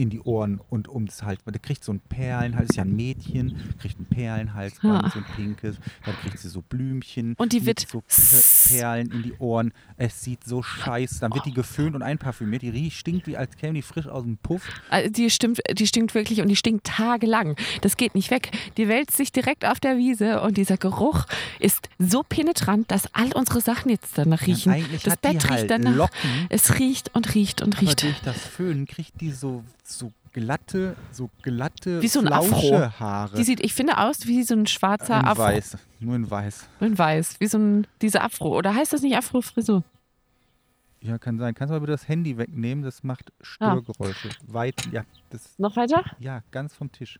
[SPEAKER 1] in die Ohren und ums Hals. Der kriegt so ein Perlenhals, ist ja ein Mädchen, kriegt ein Perlenhalsband,
[SPEAKER 2] Ja.
[SPEAKER 1] so ein pinkes. Dann kriegt sie so Blümchen.
[SPEAKER 2] Und die wird
[SPEAKER 1] so Per- Perlen in die Ohren. Es sieht so scheiße. Dann wird die geföhnt und einparfümiert. Die riecht, stinkt wie als käme die frisch aus dem Puff.
[SPEAKER 2] Also die stimmt, die stinkt wirklich und die stinkt tagelang. Das geht nicht weg. Die wälzt sich direkt auf der Wiese und dieser Geruch ist so penetrant, dass all unsere Sachen jetzt danach riechen.
[SPEAKER 1] eigentlich
[SPEAKER 2] das Bett riecht
[SPEAKER 1] halt
[SPEAKER 2] danach.
[SPEAKER 1] Locken.
[SPEAKER 2] Es riecht und riecht und
[SPEAKER 1] Aber
[SPEAKER 2] riecht.
[SPEAKER 1] durch das Föhnen kriegt die so, so glatte, so glatte
[SPEAKER 2] Wie so ein Afro.
[SPEAKER 1] Flauschehaare.
[SPEAKER 2] Die sieht, ich finde, aus wie so ein schwarzer
[SPEAKER 1] in
[SPEAKER 2] Afro.
[SPEAKER 1] weiß. Nur in weiß.
[SPEAKER 2] In weiß. Wie so ein, diese Afro. Oder heißt das nicht Afro-Frisur?
[SPEAKER 1] Ja, kann sein. Kannst du mal bitte das Handy wegnehmen? Das macht Störgeräusche. Weit, ja, das,
[SPEAKER 2] Noch weiter?
[SPEAKER 1] ja, ganz vom Tisch.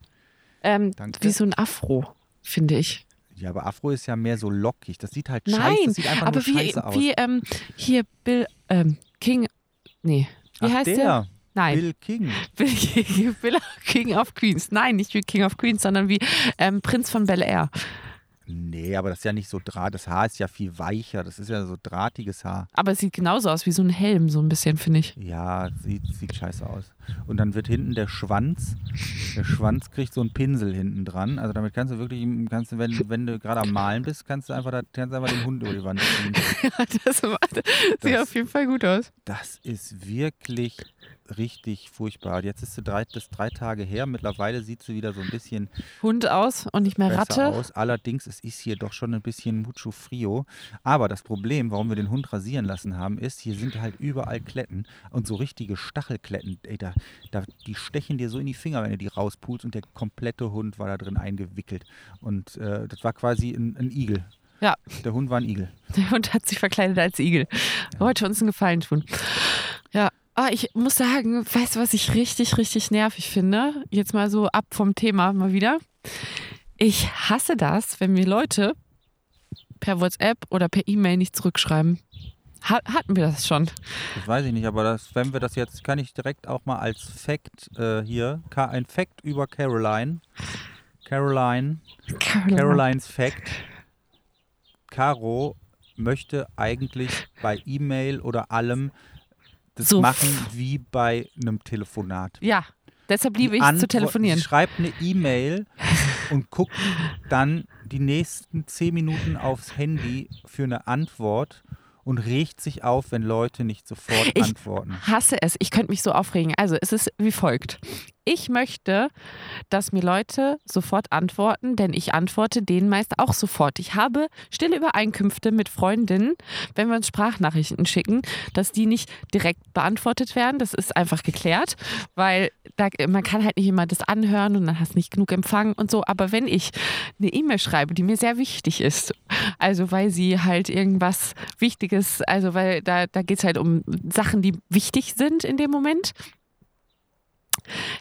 [SPEAKER 2] Ähm, wie so ein Afro, finde ich.
[SPEAKER 1] Ja, aber Afro ist ja mehr so lockig. Das sieht halt scheiße,
[SPEAKER 2] Nein,
[SPEAKER 1] das sieht einfach
[SPEAKER 2] aber
[SPEAKER 1] nur
[SPEAKER 2] wie,
[SPEAKER 1] scheiße aus.
[SPEAKER 2] wie ähm, hier Bill ähm, King, nee, wie
[SPEAKER 1] Ach,
[SPEAKER 2] heißt
[SPEAKER 1] der?
[SPEAKER 2] der? Nein,
[SPEAKER 1] Bill King. [LAUGHS]
[SPEAKER 2] Bill King, Bill King of Queens. Nein, nicht wie King of Queens, sondern wie ähm, Prinz von Bel Air.
[SPEAKER 1] Nee, aber das ist ja nicht so draht. Das Haar ist ja viel weicher. Das ist ja so drahtiges Haar.
[SPEAKER 2] Aber es sieht genauso aus wie so ein Helm, so ein bisschen, finde ich.
[SPEAKER 1] Ja, sieht, sieht scheiße aus. Und dann wird hinten der Schwanz, der Schwanz kriegt so einen Pinsel hinten dran. Also damit kannst du wirklich, kannst du, wenn, wenn du gerade am Malen bist, kannst du einfach, da- kannst du einfach den Hund über die Wand ziehen. [LAUGHS]
[SPEAKER 2] das macht, sieht
[SPEAKER 1] Das-
[SPEAKER 2] auf jeden Fall gut aus.
[SPEAKER 1] Das ist wirklich richtig furchtbar. Jetzt ist sie drei, das drei Tage her. Mittlerweile sieht sie wieder so ein bisschen
[SPEAKER 2] Hund aus und nicht mehr Ratte.
[SPEAKER 1] aus. Allerdings, es ist hier doch schon ein bisschen mucho frio. Aber das Problem, warum wir den Hund rasieren lassen haben, ist, hier sind halt überall Kletten und so richtige Stachelkletten. Ey, da, da, die stechen dir so in die Finger, wenn du die rauspulst und der komplette Hund war da drin eingewickelt. Und äh, das war quasi ein, ein Igel.
[SPEAKER 2] Ja.
[SPEAKER 1] Der Hund war ein Igel.
[SPEAKER 2] Der Hund hat sich verkleidet als Igel. Wollte uns einen Gefallen tun. Ja, ah, ich muss sagen, weißt du, was ich richtig, richtig nervig finde? Jetzt mal so ab vom Thema mal wieder. Ich hasse das, wenn mir Leute per WhatsApp oder per E-Mail nicht zurückschreiben. Ha hatten wir das schon?
[SPEAKER 1] Das weiß ich nicht, aber das, wenn wir das jetzt, kann ich direkt auch mal als Fact äh, hier, ein Fact über Caroline. Caroline, Carolines Fact. Caro möchte eigentlich bei E-Mail oder allem das
[SPEAKER 2] So.
[SPEAKER 1] machen wie bei einem Telefonat.
[SPEAKER 2] Ja, deshalb liebe ich zu telefonieren.
[SPEAKER 1] Sie schreibt eine E-Mail und guckt dann die nächsten zehn Minuten aufs Handy für eine Antwort und regt sich auf, wenn Leute nicht sofort
[SPEAKER 2] Ich
[SPEAKER 1] antworten.
[SPEAKER 2] hasse es. Ich könnte mich so aufregen. Also es ist wie folgt. Ich möchte, dass mir Leute sofort antworten, denn ich antworte denen meist auch sofort. Ich habe stille Übereinkünfte mit Freundinnen, wenn wir uns Sprachnachrichten schicken, dass die nicht direkt beantwortet werden. Das ist einfach geklärt, weil da, man kann halt nicht immer das anhören und dann hast nicht genug Empfang und so. Aber wenn ich eine E-Mail schreibe, die mir sehr wichtig ist, also weil sie halt irgendwas Wichtiges, also weil da, da geht es halt um Sachen, die wichtig sind in dem Moment,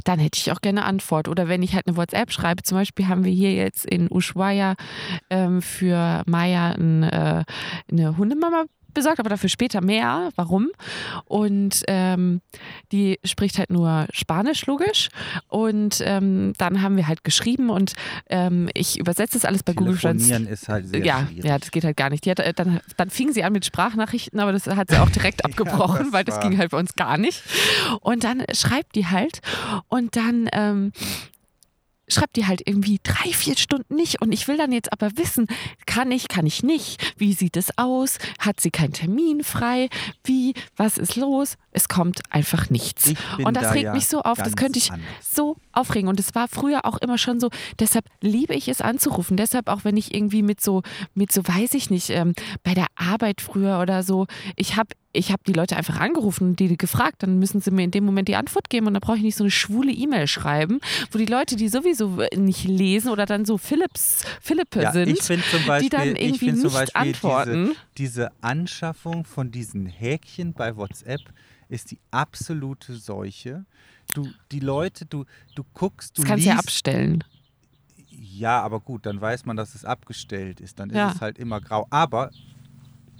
[SPEAKER 2] dann hätte ich auch gerne Antwort. Oder wenn ich halt eine WhatsApp schreibe, zum Beispiel haben wir hier jetzt in Ushuaia ähm, für Maya ein, äh, eine Hundemama besorgt, aber dafür später mehr. Warum? Und ähm, die spricht halt nur Spanisch, logisch. Und ähm, dann haben wir halt geschrieben und ähm, ich übersetze das alles bei Google Translate.
[SPEAKER 1] Ist halt sehr
[SPEAKER 2] Ja,
[SPEAKER 1] schwierig.
[SPEAKER 2] ja, das geht halt gar nicht. Hat, äh, dann, dann fing sie an mit Sprachnachrichten, aber das hat sie auch direkt [LAUGHS] [LAUGHS] abgebrochen,
[SPEAKER 1] das
[SPEAKER 2] weil das
[SPEAKER 1] war-
[SPEAKER 2] ging halt bei uns gar nicht. Und dann schreibt die halt und dann ähm, schreibt die halt irgendwie drei, vier Stunden nicht. Und ich will dann jetzt aber wissen, kann ich, kann ich nicht? Wie sieht es aus? Hat sie keinen Termin frei? Wie? Was ist los? Es kommt einfach nichts. Und das
[SPEAKER 1] da
[SPEAKER 2] regt
[SPEAKER 1] ja
[SPEAKER 2] mich so auf, das könnte ich
[SPEAKER 1] anders.
[SPEAKER 2] so aufregen. Und es war früher auch immer schon so, deshalb liebe ich es anzurufen. Deshalb auch, wenn ich irgendwie mit so, mit so, weiß ich nicht, ähm, bei der Arbeit früher oder so, ich habe ich hab die Leute einfach angerufen und die gefragt, dann müssen sie mir in dem Moment die Antwort geben und dann brauche ich nicht so eine schwule E-Mail schreiben, wo die Leute, die sowieso nicht lesen oder dann so Philips, Philippe
[SPEAKER 1] Ja,
[SPEAKER 2] sind,
[SPEAKER 1] ich finde zum Beispiel,
[SPEAKER 2] die dann
[SPEAKER 1] ich
[SPEAKER 2] irgendwie nicht
[SPEAKER 1] Beispiel
[SPEAKER 2] antworten.
[SPEAKER 1] Diese, diese Anschaffung von diesen Häkchen bei WhatsApp ist die absolute Seuche. Du, die Leute, du, du guckst, du
[SPEAKER 2] das kannst
[SPEAKER 1] liest.
[SPEAKER 2] ja abstellen.
[SPEAKER 1] Ja, aber gut, dann weiß man, dass es abgestellt ist. Dann ist
[SPEAKER 2] Ja.
[SPEAKER 1] es halt immer grau. Aber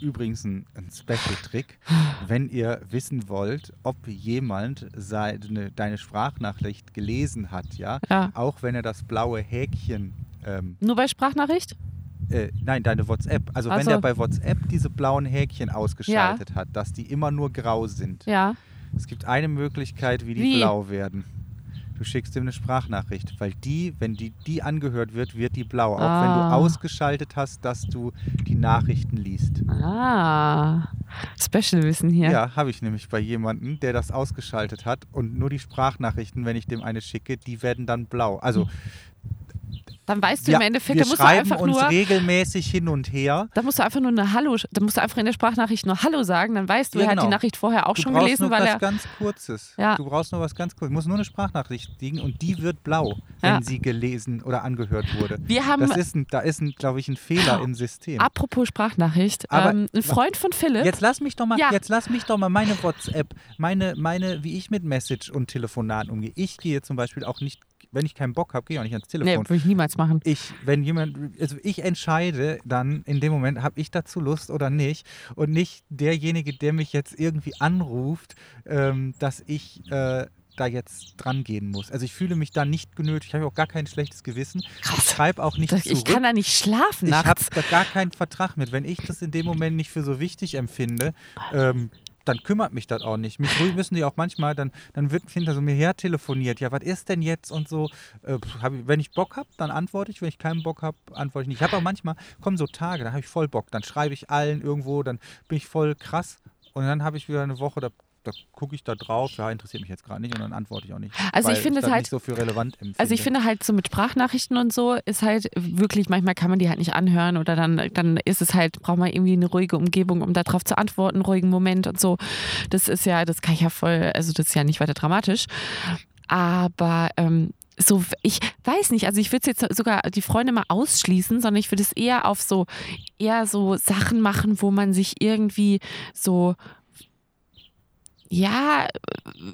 [SPEAKER 1] übrigens ein, ein Special-Trick, wenn ihr wissen wollt, ob jemand seine, deine Sprachnachricht gelesen hat, ja,
[SPEAKER 2] Ja.
[SPEAKER 1] auch wenn er das blaue Häkchen ähm,
[SPEAKER 2] Nur bei Sprachnachricht?
[SPEAKER 1] äh, nein, deine WhatsApp. Also
[SPEAKER 2] Ach
[SPEAKER 1] wenn der bei WhatsApp diese blauen Häkchen ausgeschaltet hat, dass die immer nur grau sind.
[SPEAKER 2] Ja.
[SPEAKER 1] Es gibt eine Möglichkeit, wie die
[SPEAKER 2] Wie?
[SPEAKER 1] blau werden. Du schickst ihm eine Sprachnachricht, weil die, wenn die, die angehört wird, wird die blau. Auch wenn
[SPEAKER 2] Ah.
[SPEAKER 1] du ausgeschaltet hast, dass du die Nachrichten liest.
[SPEAKER 2] Ah, Special-Wissen hier.
[SPEAKER 1] Ja, habe ich nämlich bei jemandem, der das ausgeschaltet hat und nur die Sprachnachrichten, wenn ich dem eine schicke, die werden dann blau. Also
[SPEAKER 2] Dann weißt du
[SPEAKER 1] wir,
[SPEAKER 2] im Endeffekt,
[SPEAKER 1] wir
[SPEAKER 2] da musst du
[SPEAKER 1] schreiben
[SPEAKER 2] einfach
[SPEAKER 1] uns
[SPEAKER 2] nur
[SPEAKER 1] regelmäßig hin und her.
[SPEAKER 2] Da musst du einfach nur eine Hallo, da musst du einfach in der Sprachnachricht nur Hallo sagen, dann weißt du,
[SPEAKER 1] Ja,
[SPEAKER 2] er hat die
[SPEAKER 1] genau.
[SPEAKER 2] Nachricht vorher auch
[SPEAKER 1] Du
[SPEAKER 2] schon
[SPEAKER 1] brauchst
[SPEAKER 2] gelesen,
[SPEAKER 1] nur
[SPEAKER 2] weil
[SPEAKER 1] was
[SPEAKER 2] er.
[SPEAKER 1] ganz Kurzes.
[SPEAKER 2] Ja.
[SPEAKER 1] Du brauchst nur was ganz Kurzes. Du musst nur eine Sprachnachricht liegen und die wird blau, wenn
[SPEAKER 2] Ja.
[SPEAKER 1] sie gelesen oder angehört wurde.
[SPEAKER 2] Wir haben,
[SPEAKER 1] Das ist ein, da ist, ein, glaube ich, ein Fehler im System.
[SPEAKER 2] apropos Sprachnachricht,
[SPEAKER 1] Aber-
[SPEAKER 2] ähm, ein Freund von Philipp,
[SPEAKER 1] Jetzt lass mich doch mal,
[SPEAKER 2] Ja.
[SPEAKER 1] jetzt lass mich doch mal meine WhatsApp, meine, meine, wie ich mit Message und Telefonaten umgehe. Ich gehe zum Beispiel auch nicht wenn ich keinen Bock habe, gehe ich auch nicht ans
[SPEAKER 2] Nee,
[SPEAKER 1] Telefon.
[SPEAKER 2] würde ich niemals machen.
[SPEAKER 1] ich, wenn jemand, also ich entscheide dann in dem Moment, habe ich dazu Lust oder nicht und nicht derjenige, der mich jetzt irgendwie anruft, ähm, dass ich äh, da jetzt dran gehen muss. Also ich fühle mich da nicht genötigt, ich habe auch gar kein schlechtes Gewissen. Ich
[SPEAKER 2] Krass.
[SPEAKER 1] schreibe auch nicht
[SPEAKER 2] Das,
[SPEAKER 1] zurück.
[SPEAKER 2] ich kann da nicht schlafen
[SPEAKER 1] Ich habe da gar keinen Vertrag mit. Wenn ich das in dem Moment nicht für so wichtig empfinde, ähm, dann kümmert mich das auch nicht. Mich müssen die auch manchmal, dann, dann wird hinter so mir her telefoniert. Ja, was ist denn jetzt und so. Äh, ich, wenn ich Bock habe, dann antworte ich. Wenn ich keinen Bock habe, antworte ich nicht. Ich habe auch manchmal, kommen so Tage, da habe ich voll Bock. Dann schreibe ich allen irgendwo, dann bin ich voll krass. Und dann habe ich wieder eine Woche, da, da gucke ich da drauf. Ja, interessiert mich jetzt gerade nicht und dann antworte ich auch nicht.
[SPEAKER 2] Also ich finde
[SPEAKER 1] das
[SPEAKER 2] es halt-
[SPEAKER 1] nicht so für relevant empfinde.
[SPEAKER 2] Also ich finde halt so mit Sprachnachrichten und so ist halt wirklich, manchmal kann man die halt nicht anhören oder dann, dann ist es halt, braucht man irgendwie eine ruhige Umgebung, um darauf zu antworten, einen ruhigen Moment und so. Das ist ja, das kann ich ja voll, also das ist ja nicht weiter dramatisch. Aber ähm, so, ich weiß nicht, also ich würde jetzt sogar die Freunde mal ausschließen, sondern ich würde es eher auf so, eher so Sachen machen, wo man sich irgendwie so ja,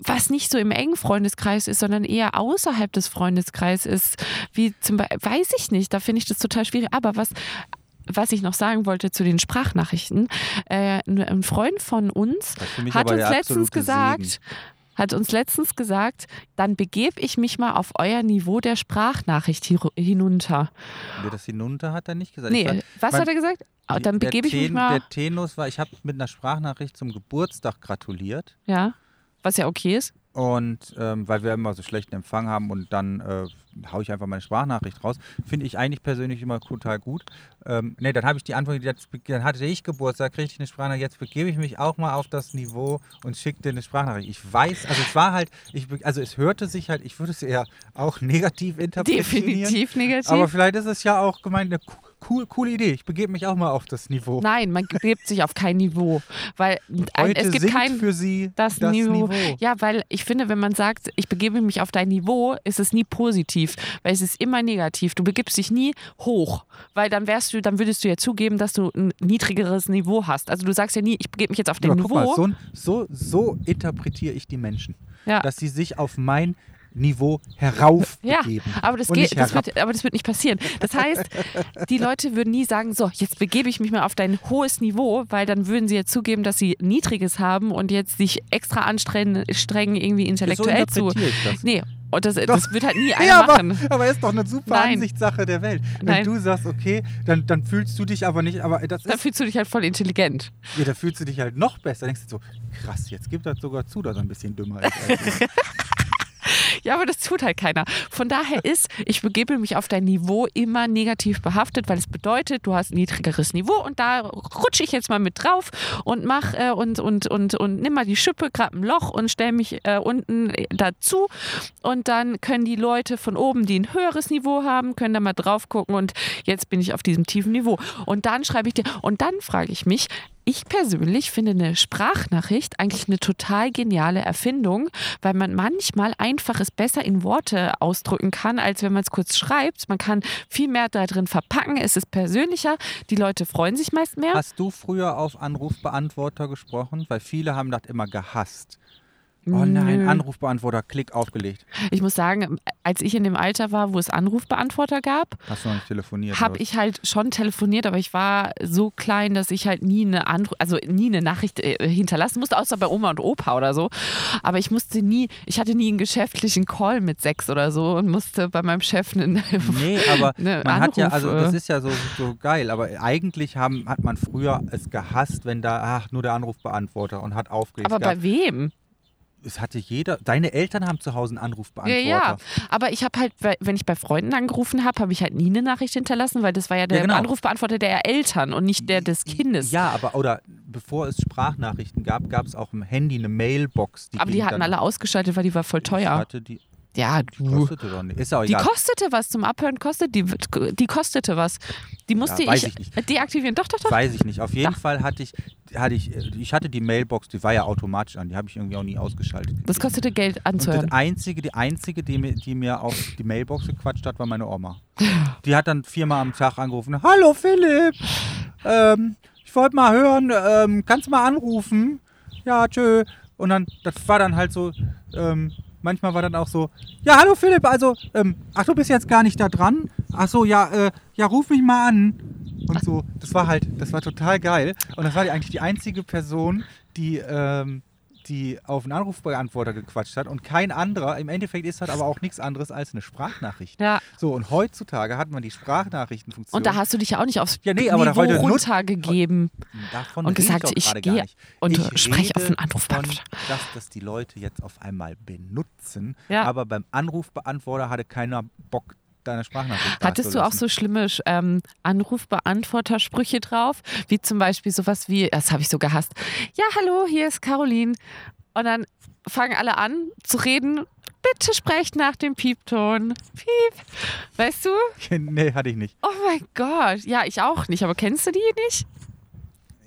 [SPEAKER 2] was nicht so im engen Freundeskreis ist, sondern eher außerhalb des Freundeskreises ist, wie zum Beispiel, weiß ich nicht, da finde ich das total schwierig. Aber was, was ich noch sagen wollte zu den Sprachnachrichten, äh, ein Freund von uns hat uns letztens gesagt,
[SPEAKER 1] Segen.
[SPEAKER 2] Hat uns letztens gesagt, dann begebe ich mich mal auf euer Niveau der Sprachnachricht hinunter.
[SPEAKER 1] Wer das hinunter hat er nicht gesagt.
[SPEAKER 2] Nee,
[SPEAKER 1] war-
[SPEAKER 2] was
[SPEAKER 1] mein-
[SPEAKER 2] hat er gesagt? Ah,
[SPEAKER 1] Die-
[SPEAKER 2] Dann begebe ich mich
[SPEAKER 1] Ten-
[SPEAKER 2] mal,
[SPEAKER 1] Der Tenus war, ich habe mit einer Sprachnachricht zum Geburtstag gratuliert.
[SPEAKER 2] ja, was ja okay ist.
[SPEAKER 1] Und ähm, weil wir immer so schlechten Empfang haben und dann äh, haue ich einfach meine Sprachnachricht raus. Finde ich eigentlich persönlich immer total gut. Ähm, ne, dann habe ich die Antwort, jetzt, dann hatte ich Geburtstag, kriegte ich eine Sprachnachricht. Jetzt begebe ich mich auch mal auf das Niveau und schicke dir eine Sprachnachricht. Ich weiß, also es war halt, ich, also es hörte sich halt, ich würde es eher auch negativ interpretieren.
[SPEAKER 2] Definitiv negativ.
[SPEAKER 1] Aber vielleicht ist es ja auch gemeint eine cool, coole Idee. Ich begebe mich auch mal auf das Niveau.
[SPEAKER 2] Nein, man begibt sich auf kein Niveau, weil [LAUGHS] ein, es gibt kein
[SPEAKER 1] für sie
[SPEAKER 2] das, Niveau. Ja, weil ich finde, wenn man sagt, ich begebe mich auf dein Niveau, ist es nie positiv, weil es ist immer negativ. Du begibst dich nie hoch, weil dann wärst du, dann würdest du ja zugeben, dass du ein niedrigeres Niveau hast. Also du sagst ja nie, ich begebe mich jetzt auf dein Niveau.
[SPEAKER 1] mal, so, so, so interpretiere ich die Menschen.
[SPEAKER 2] ja.
[SPEAKER 1] Dass sie sich auf mein Niveau herauf
[SPEAKER 2] Ja, aber das, geht, das wird, aber das wird nicht passieren. Das heißt, die Leute würden nie sagen, so, jetzt begebe ich mich mal auf dein hohes Niveau, weil dann würden sie ja zugeben, dass sie niedriges haben und jetzt sich extra anstrengen, strengen, irgendwie intellektuell
[SPEAKER 1] so
[SPEAKER 2] zu.
[SPEAKER 1] das.
[SPEAKER 2] Nee, und das, das [LAUGHS] wird halt nie einer
[SPEAKER 1] Ja, aber,
[SPEAKER 2] machen.
[SPEAKER 1] aber ist doch eine super
[SPEAKER 2] Nein.
[SPEAKER 1] Ansichtssache der Welt. Wenn
[SPEAKER 2] Nein.
[SPEAKER 1] du sagst, okay, dann, dann fühlst du dich aber nicht, aber das
[SPEAKER 2] Dann
[SPEAKER 1] ist,
[SPEAKER 2] fühlst du dich halt voll intelligent.
[SPEAKER 1] ja, da fühlst du dich halt noch besser. Denkst du so, krass, jetzt gibt das sogar zu, dass er ein bisschen dümmer ist. [LAUGHS]
[SPEAKER 2] Ja, aber das tut halt keiner. Von daher ist, ich begebe mich auf dein Niveau immer negativ behaftet, weil es bedeutet, du hast ein niedrigeres Niveau und da rutsche ich jetzt mal mit drauf und mach äh, und, und, und, und nimm mal die Schippe, grab ein Loch und stell mich äh, unten dazu. Und dann können die Leute von oben, die ein höheres Niveau haben, können da mal drauf gucken und jetzt bin ich auf diesem tiefen Niveau. Und dann schreibe ich dir, und dann frage ich mich, ich persönlich finde eine Sprachnachricht eigentlich eine total geniale Erfindung, weil man manchmal einfach es besser in Worte ausdrücken kann, als wenn man es kurz schreibt. Man kann viel mehr da drin verpacken, es ist persönlicher, die Leute freuen sich meist mehr.
[SPEAKER 1] Hast du früher auf Anrufbeantworter gesprochen? Weil viele haben das immer gehasst. Oh nein. Anrufbeantworter, Klick aufgelegt.
[SPEAKER 2] Ich muss sagen, als ich in dem Alter war, wo es Anrufbeantworter gab,
[SPEAKER 1] Hast du noch nicht telefoniert?
[SPEAKER 2] habe ich halt schon telefoniert, aber ich war so klein, dass ich halt nie eine Anruf, also nie eine Nachricht äh, hinterlassen musste, außer bei Oma und Opa oder so. Aber ich musste nie, ich hatte nie einen geschäftlichen Call mit sechs oder so und musste bei meinem Chef einen. [LAUGHS]
[SPEAKER 1] Nee, aber
[SPEAKER 2] Ne,
[SPEAKER 1] man hat ja,
[SPEAKER 2] Anruf,
[SPEAKER 1] also das ist ja so, so geil, aber eigentlich haben, hat man früher es gehasst, wenn da, ach, nur der Anrufbeantworter und hat aufgelegt.
[SPEAKER 2] aber bei wem?
[SPEAKER 1] Es hatte jeder, deine Eltern haben zu Hause einen
[SPEAKER 2] Ja,
[SPEAKER 1] Anrufbeantworter.
[SPEAKER 2] ja. Aber ich habe halt, wenn ich bei Freunden angerufen habe, habe ich halt nie eine Nachricht hinterlassen, weil das war ja der
[SPEAKER 1] genau.
[SPEAKER 2] Anrufbeantworter der Eltern und nicht der des Kindes.
[SPEAKER 1] Ja, aber oder bevor es Sprachnachrichten gab, gab es auch im Handy eine Mailbox. Die
[SPEAKER 2] aber die hatten alle ausgeschaltet, weil die war voll
[SPEAKER 1] Ich
[SPEAKER 2] teuer.
[SPEAKER 1] hatte die,
[SPEAKER 2] Ja,
[SPEAKER 1] die
[SPEAKER 2] du.
[SPEAKER 1] kostete doch nicht. Ist auch
[SPEAKER 2] Die
[SPEAKER 1] egal.
[SPEAKER 2] kostete was zum Abhören, kostet die, die kostete was. Die musste
[SPEAKER 1] weiß
[SPEAKER 2] ich,
[SPEAKER 1] ich
[SPEAKER 2] deaktivieren. Doch, doch, doch.
[SPEAKER 1] Weiß ich nicht. Auf jeden
[SPEAKER 2] Da.
[SPEAKER 1] Fall hatte ich, hatte ich, ich hatte die Mailbox, die war ja automatisch an, die habe ich irgendwie auch nie ausgeschaltet.
[SPEAKER 2] Das kostete Geld
[SPEAKER 1] Und
[SPEAKER 2] anzuhören.
[SPEAKER 1] das einzige, die einzige, die mir, die mir auf die Mailbox gequatscht hat, war meine Oma. [LAUGHS] Die hat dann viermal am Tag angerufen. Hallo Philipp, ähm, ich wollte mal hören, ähm, kannst du mal anrufen? Ja, tschö. Und dann, das war dann halt so, ähm, manchmal war dann auch so, ja, hallo Philipp, also, ähm, ach, du bist jetzt gar nicht da dran. Ach so, ja, äh, ja, ruf mich mal an. Und so, das war halt, das war total geil. Und das war die, eigentlich die einzige Person, die, ähm, die auf einen Anrufbeantworter gequatscht hat und kein anderer. Im Endeffekt ist das aber auch nichts anderes als eine Sprachnachricht.
[SPEAKER 2] Ja.
[SPEAKER 1] So, und heutzutage hat man die Sprachnachrichtenfunktion.
[SPEAKER 2] Und da hast du dich ja auch nicht aufs
[SPEAKER 1] Ja, nee, aber
[SPEAKER 2] Niveau runtergegeben. Und
[SPEAKER 1] rede
[SPEAKER 2] gesagt, ich
[SPEAKER 1] gerade
[SPEAKER 2] gehe und
[SPEAKER 1] ich
[SPEAKER 2] spreche auf einen Anrufbeantworter.
[SPEAKER 1] davon, Dass das die Leute jetzt auf einmal benutzen.
[SPEAKER 2] Ja.
[SPEAKER 1] Aber beim Anrufbeantworter hatte keiner Bock, deine Sprachnachricht
[SPEAKER 2] Hattest du auch so schlimme ähm, Anrufbeantworter-Sprüche drauf? Wie zum Beispiel sowas wie, das habe ich so gehasst. Ja, hallo, hier ist Caroline. Und dann fangen alle an zu reden. Bitte sprecht nach dem Piepton. Piep. Weißt du? [LAUGHS]
[SPEAKER 1] nee, hatte ich nicht.
[SPEAKER 2] Oh mein Gott. Ja, ich auch nicht. Aber kennst du die nicht?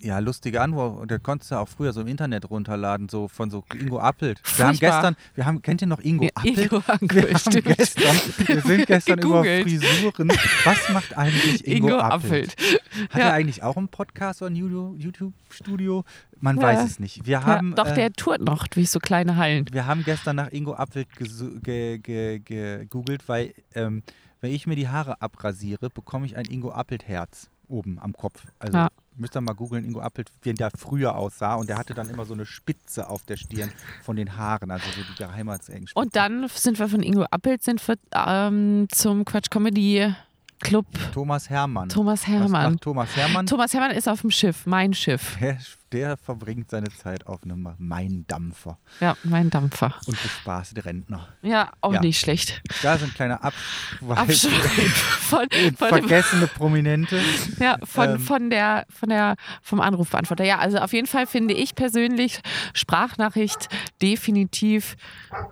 [SPEAKER 1] Ja, lustige Antwort. Und das konntest du auch früher so im Internet runterladen, so von so Ingo Appelt. Wir haben gestern, wir haben, kennt ihr noch Ingo
[SPEAKER 2] Ja,
[SPEAKER 1] Appelt?
[SPEAKER 2] Ingo
[SPEAKER 1] wir,
[SPEAKER 2] Appelt,
[SPEAKER 1] haben gestern, wir sind [LAUGHS] gestern über
[SPEAKER 2] Gegoogelt.
[SPEAKER 1] Frisuren. Was macht eigentlich Ingo,
[SPEAKER 2] Ingo
[SPEAKER 1] Appelt?
[SPEAKER 2] Appelt.
[SPEAKER 1] Hat
[SPEAKER 2] Ja.
[SPEAKER 1] er eigentlich auch einen Podcast oder ein YouTube-Studio? Man
[SPEAKER 2] Ja.
[SPEAKER 1] weiß es nicht. Wir
[SPEAKER 2] Ja,
[SPEAKER 1] haben,
[SPEAKER 2] doch,
[SPEAKER 1] äh,
[SPEAKER 2] der tourt noch durch so kleine Hallen.
[SPEAKER 1] Wir haben gestern nach Ingo Appelt gesu- ge- ge- gegoogelt, weil ähm, wenn ich mir die Haare abrasiere, bekomme ich ein Ingo Appelt Herz oben am Kopf. Also
[SPEAKER 2] Ja.
[SPEAKER 1] müsst ihr mal googeln, Ingo Appelt, wie der früher aussah. Und der hatte dann immer so eine Spitze auf der Stirn von den Haaren, also so die Geheimratsecken.
[SPEAKER 2] Und dann sind wir von Ingo Appelt sind wir, ähm, zum Quatsch Comedy Club
[SPEAKER 1] Thomas Hermann.
[SPEAKER 2] Thomas Hermann.
[SPEAKER 1] Thomas Hermann?
[SPEAKER 2] Thomas Hermann ist auf dem Schiff, mein Schiff.
[SPEAKER 1] der, der verbringt seine Zeit auf einem Maindampfer
[SPEAKER 2] Ja, mein Dampfer.
[SPEAKER 1] und bespaßt Rentner.
[SPEAKER 2] Ja, auch
[SPEAKER 1] Ja.
[SPEAKER 2] nicht schlecht.
[SPEAKER 1] Da sind kleine.
[SPEAKER 2] Abschweif von, [LAUGHS] von,
[SPEAKER 1] Vergessene Prominente.
[SPEAKER 2] ja, von,
[SPEAKER 1] ähm,
[SPEAKER 2] von der, von der, vom Anrufbeantworter. Ja, also auf jeden Fall finde ich persönlich Sprachnachricht definitiv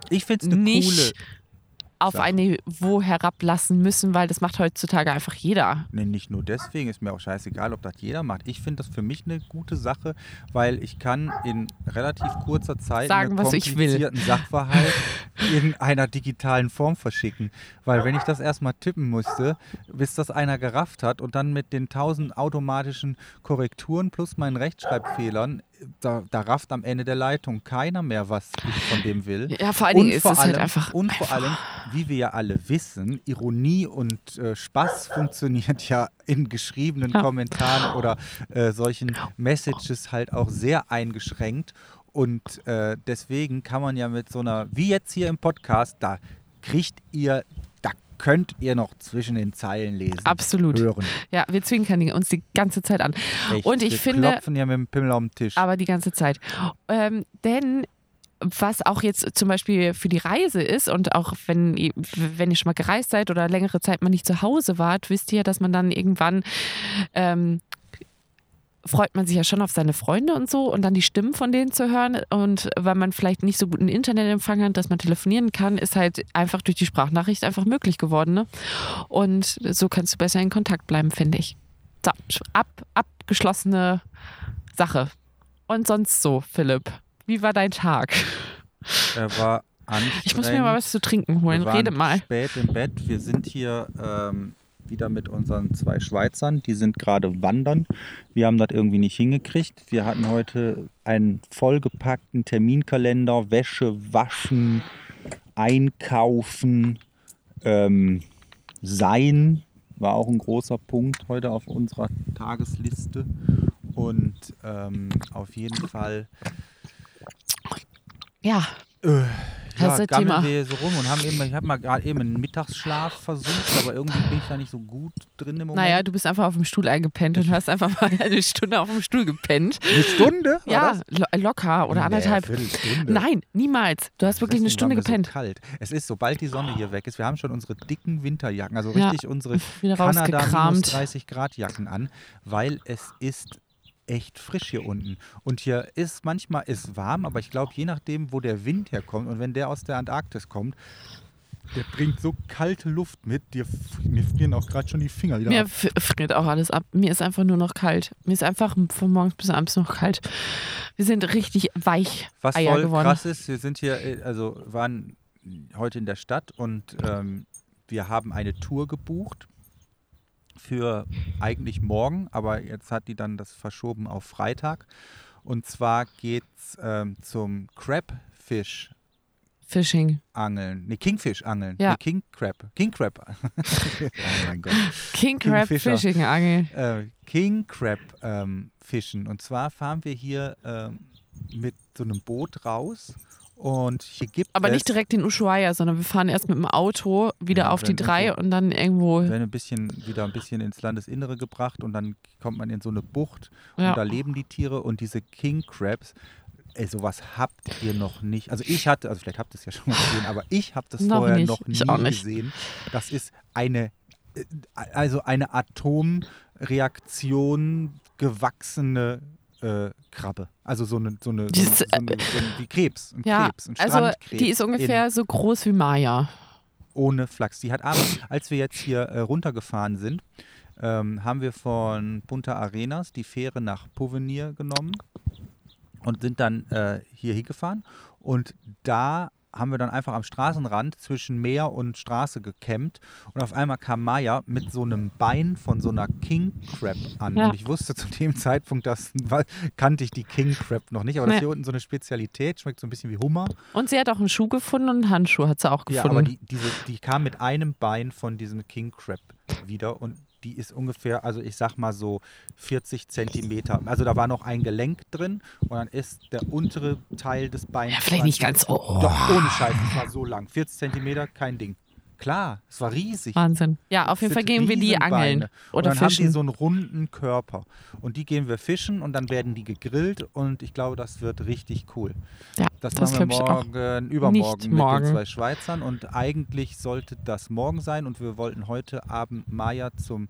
[SPEAKER 1] Ich finde es eine
[SPEAKER 2] nicht
[SPEAKER 1] coole.
[SPEAKER 2] Auf
[SPEAKER 1] Sache.
[SPEAKER 2] ein Niveau herablassen müssen, weil das macht heutzutage einfach jeder.
[SPEAKER 1] Nee, nicht nur deswegen, ist mir auch scheißegal, ob das jeder macht. Ich finde das für mich eine gute Sache, weil ich kann in relativ kurzer Zeit
[SPEAKER 2] Sagen,
[SPEAKER 1] einen
[SPEAKER 2] was ich will.
[SPEAKER 1] komplizierten Sachverhalt in einer digitalen Form verschicken. Weil wenn ich das erstmal tippen musste, bis das einer gerafft hat und dann mit den tausend automatischen Korrekturen plus meinen Rechtschreibfehlern, da, da rafft am Ende der Leitung keiner mehr, was ich von dem will.
[SPEAKER 2] Ja, vor allen Dingen
[SPEAKER 1] Und
[SPEAKER 2] ist
[SPEAKER 1] vor
[SPEAKER 2] es halt
[SPEAKER 1] allem-
[SPEAKER 2] einfach.
[SPEAKER 1] Und vor allem, wie wir ja alle wissen, Ironie und äh, Spaß [LAUGHS] funktioniert ja in geschriebenen
[SPEAKER 2] Ja.
[SPEAKER 1] Kommentaren oder äh, solchen Messages halt auch sehr eingeschränkt. Und äh, deswegen kann man ja mit so einer, wie jetzt hier im Podcast, da kriegt ihr, könnt ihr noch zwischen den Zeilen lesen.
[SPEAKER 2] Absolut.
[SPEAKER 1] Hören.
[SPEAKER 2] Ja, wir zwinkern uns die ganze Zeit an.
[SPEAKER 1] Echt.
[SPEAKER 2] Und ich
[SPEAKER 1] wir
[SPEAKER 2] finde-
[SPEAKER 1] klopfen ja mit dem Pimmel auf den Tisch.
[SPEAKER 2] Aber die ganze Zeit. Ähm, denn was auch jetzt zum Beispiel für die Reise ist und auch wenn ihr, wenn ihr schon mal gereist seid oder längere Zeit mal nicht zu Hause wart, wisst ihr, dass man dann irgendwann ähm, freut man sich ja schon auf seine Freunde und so und dann die Stimmen von denen zu hören und weil man vielleicht nicht so guten Internetempfang hat, dass man telefonieren kann, ist halt einfach durch die Sprachnachricht einfach möglich geworden. Ne? Und so kannst du besser in Kontakt bleiben, finde ich. So, ab, abgeschlossene Sache. Und sonst so, Philipp. Wie war dein Tag?
[SPEAKER 1] er war anstrengend.
[SPEAKER 2] Ich muss mir mal was zu trinken holen. Rede mal.
[SPEAKER 1] spät im Bett. Wir sind hier ähm, wieder mit unseren zwei Schweizern. Die sind gerade wandern. Wir haben das irgendwie nicht hingekriegt. Wir hatten heute einen vollgepackten Terminkalender, Wäsche, Waschen, Einkaufen, ähm, Sein war auch ein großer Punkt heute auf unserer Tagesliste. Und ähm, auf jeden Fall
[SPEAKER 2] Ja,
[SPEAKER 1] äh, ja, gammeln wir so rum und haben eben, ich habe mal gerade eben einen Mittagsschlaf versucht, aber irgendwie bin ich da nicht so gut drin im Moment.
[SPEAKER 2] naja, du bist einfach auf dem Stuhl eingepennt und hast einfach mal eine Stunde auf dem Stuhl gepennt.
[SPEAKER 1] eine Stunde?
[SPEAKER 2] Ja, lo locker oder anderthalb.
[SPEAKER 1] Viertelstunde.
[SPEAKER 2] Nein, niemals. Du hast wirklich eine Stunde gepennt.
[SPEAKER 1] So kalt. Es ist, sobald die Sonne hier weg ist, wir haben schon unsere dicken Winterjacken, also
[SPEAKER 2] Ja,
[SPEAKER 1] richtig unsere
[SPEAKER 2] wieder
[SPEAKER 1] Kanada minus
[SPEAKER 2] rausgekramt.
[SPEAKER 1] 30 Grad Jacken an, weil es ist echt frisch hier unten. Und hier ist manchmal ist warm, aber ich glaube, je nachdem, wo der Wind herkommt und wenn der aus der Antarktis kommt, der bringt so kalte Luft mit, dir, mir frieren auch gerade schon die Finger wieder
[SPEAKER 2] Mir
[SPEAKER 1] ab.
[SPEAKER 2] f- friert auch alles ab. Mir ist einfach nur noch kalt. Mir ist einfach von morgens bis abends noch kalt. Wir sind richtig weich
[SPEAKER 1] Was
[SPEAKER 2] Eier
[SPEAKER 1] voll
[SPEAKER 2] geworden.
[SPEAKER 1] krass ist, wir sind hier, äh, also waren heute in der Stadt und ähm, wir haben eine Tour gebucht für eigentlich morgen, aber jetzt hat die dann das verschoben auf Freitag. Und zwar geht's ähm, zum Crabfish
[SPEAKER 2] Fishing.
[SPEAKER 1] angeln. Nee, Kingfish angeln.
[SPEAKER 2] Ja.
[SPEAKER 1] Nee, King Crab. King Crab. [LAUGHS] oh mein Gott.
[SPEAKER 2] King Crab
[SPEAKER 1] Kingfisher.
[SPEAKER 2] Fishing Angel.
[SPEAKER 1] Äh, King Crab ähm, fischen. Und zwar fahren wir hier ähm, mit so einem Boot raus. Und hier gibt
[SPEAKER 2] Aber
[SPEAKER 1] es,
[SPEAKER 2] nicht direkt in Ushuaia, sondern wir fahren erst mit dem Auto wieder
[SPEAKER 1] Ja,
[SPEAKER 2] auf die drei und dann irgendwo.
[SPEAKER 1] werden ein bisschen wieder ein bisschen ins Landesinnere gebracht und dann kommt man in so eine Bucht
[SPEAKER 2] Ja.
[SPEAKER 1] und da leben die Tiere und diese King Crabs. Ey, sowas habt ihr noch nicht. Also ich hatte, also vielleicht habt ihr es ja schon mal gesehen, aber ich habe das
[SPEAKER 2] Noch
[SPEAKER 1] vorher
[SPEAKER 2] nicht.
[SPEAKER 1] noch nie
[SPEAKER 2] nicht.
[SPEAKER 1] gesehen. Das ist eine, äh, also eine Atomreaktion gewachsene äh, Krabbe. Also so eine, so eine, so eine,
[SPEAKER 2] Dieses,
[SPEAKER 1] so eine, so eine wie Krebs, ein
[SPEAKER 2] Ja,
[SPEAKER 1] Krebs, ein
[SPEAKER 2] also die ist
[SPEAKER 1] in-
[SPEAKER 2] ungefähr so groß wie Maya.
[SPEAKER 1] ohne Flachs. Die hat aber, als wir jetzt hier äh, runtergefahren sind, ähm, haben wir von Punta Arenas die Fähre nach Povenir genommen und sind dann äh, hier hingefahren. Und da haben wir dann einfach am Straßenrand zwischen Meer und Straße gecampt und auf einmal kam Maya mit so einem Bein von so einer King Crab an.
[SPEAKER 2] Ja.
[SPEAKER 1] Und ich wusste zu dem Zeitpunkt, das wa- kannte ich die King Crab noch nicht, aber das
[SPEAKER 2] Nee.
[SPEAKER 1] ist hier unten so eine Spezialität, schmeckt so ein bisschen wie Hummer.
[SPEAKER 2] Und sie hat auch einen Schuh gefunden und einen Handschuh hat sie auch
[SPEAKER 1] Ja,
[SPEAKER 2] gefunden.
[SPEAKER 1] aber die, diese, die kam mit einem Bein von diesem King Crab wieder und die ist ungefähr, also ich sag mal so 40 Zentimeter. Also da war noch ein Gelenk drin und dann ist der untere Teil des Beins.
[SPEAKER 2] Ja, vielleicht nicht ganz. Oh.
[SPEAKER 1] Doch, ohne Scheiß, es war so lang. 40 Zentimeter, kein Ding. Klar, es war riesig.
[SPEAKER 2] Wahnsinn. Ja, auf jeden Fall gehen wir die angeln
[SPEAKER 1] Und
[SPEAKER 2] oder
[SPEAKER 1] dann haben die
[SPEAKER 2] fischen.
[SPEAKER 1] so einen runden Körper. Und die gehen wir fischen und dann werden die gegrillt und ich glaube, das wird richtig cool.
[SPEAKER 2] ja,
[SPEAKER 1] Das,
[SPEAKER 2] das
[SPEAKER 1] machen wir
[SPEAKER 2] glaub ich auch.
[SPEAKER 1] morgen, übermorgen
[SPEAKER 2] Nicht
[SPEAKER 1] mit
[SPEAKER 2] morgen.
[SPEAKER 1] den zwei Schweizern und eigentlich sollte das morgen sein und wir wollten heute Abend Maya zum,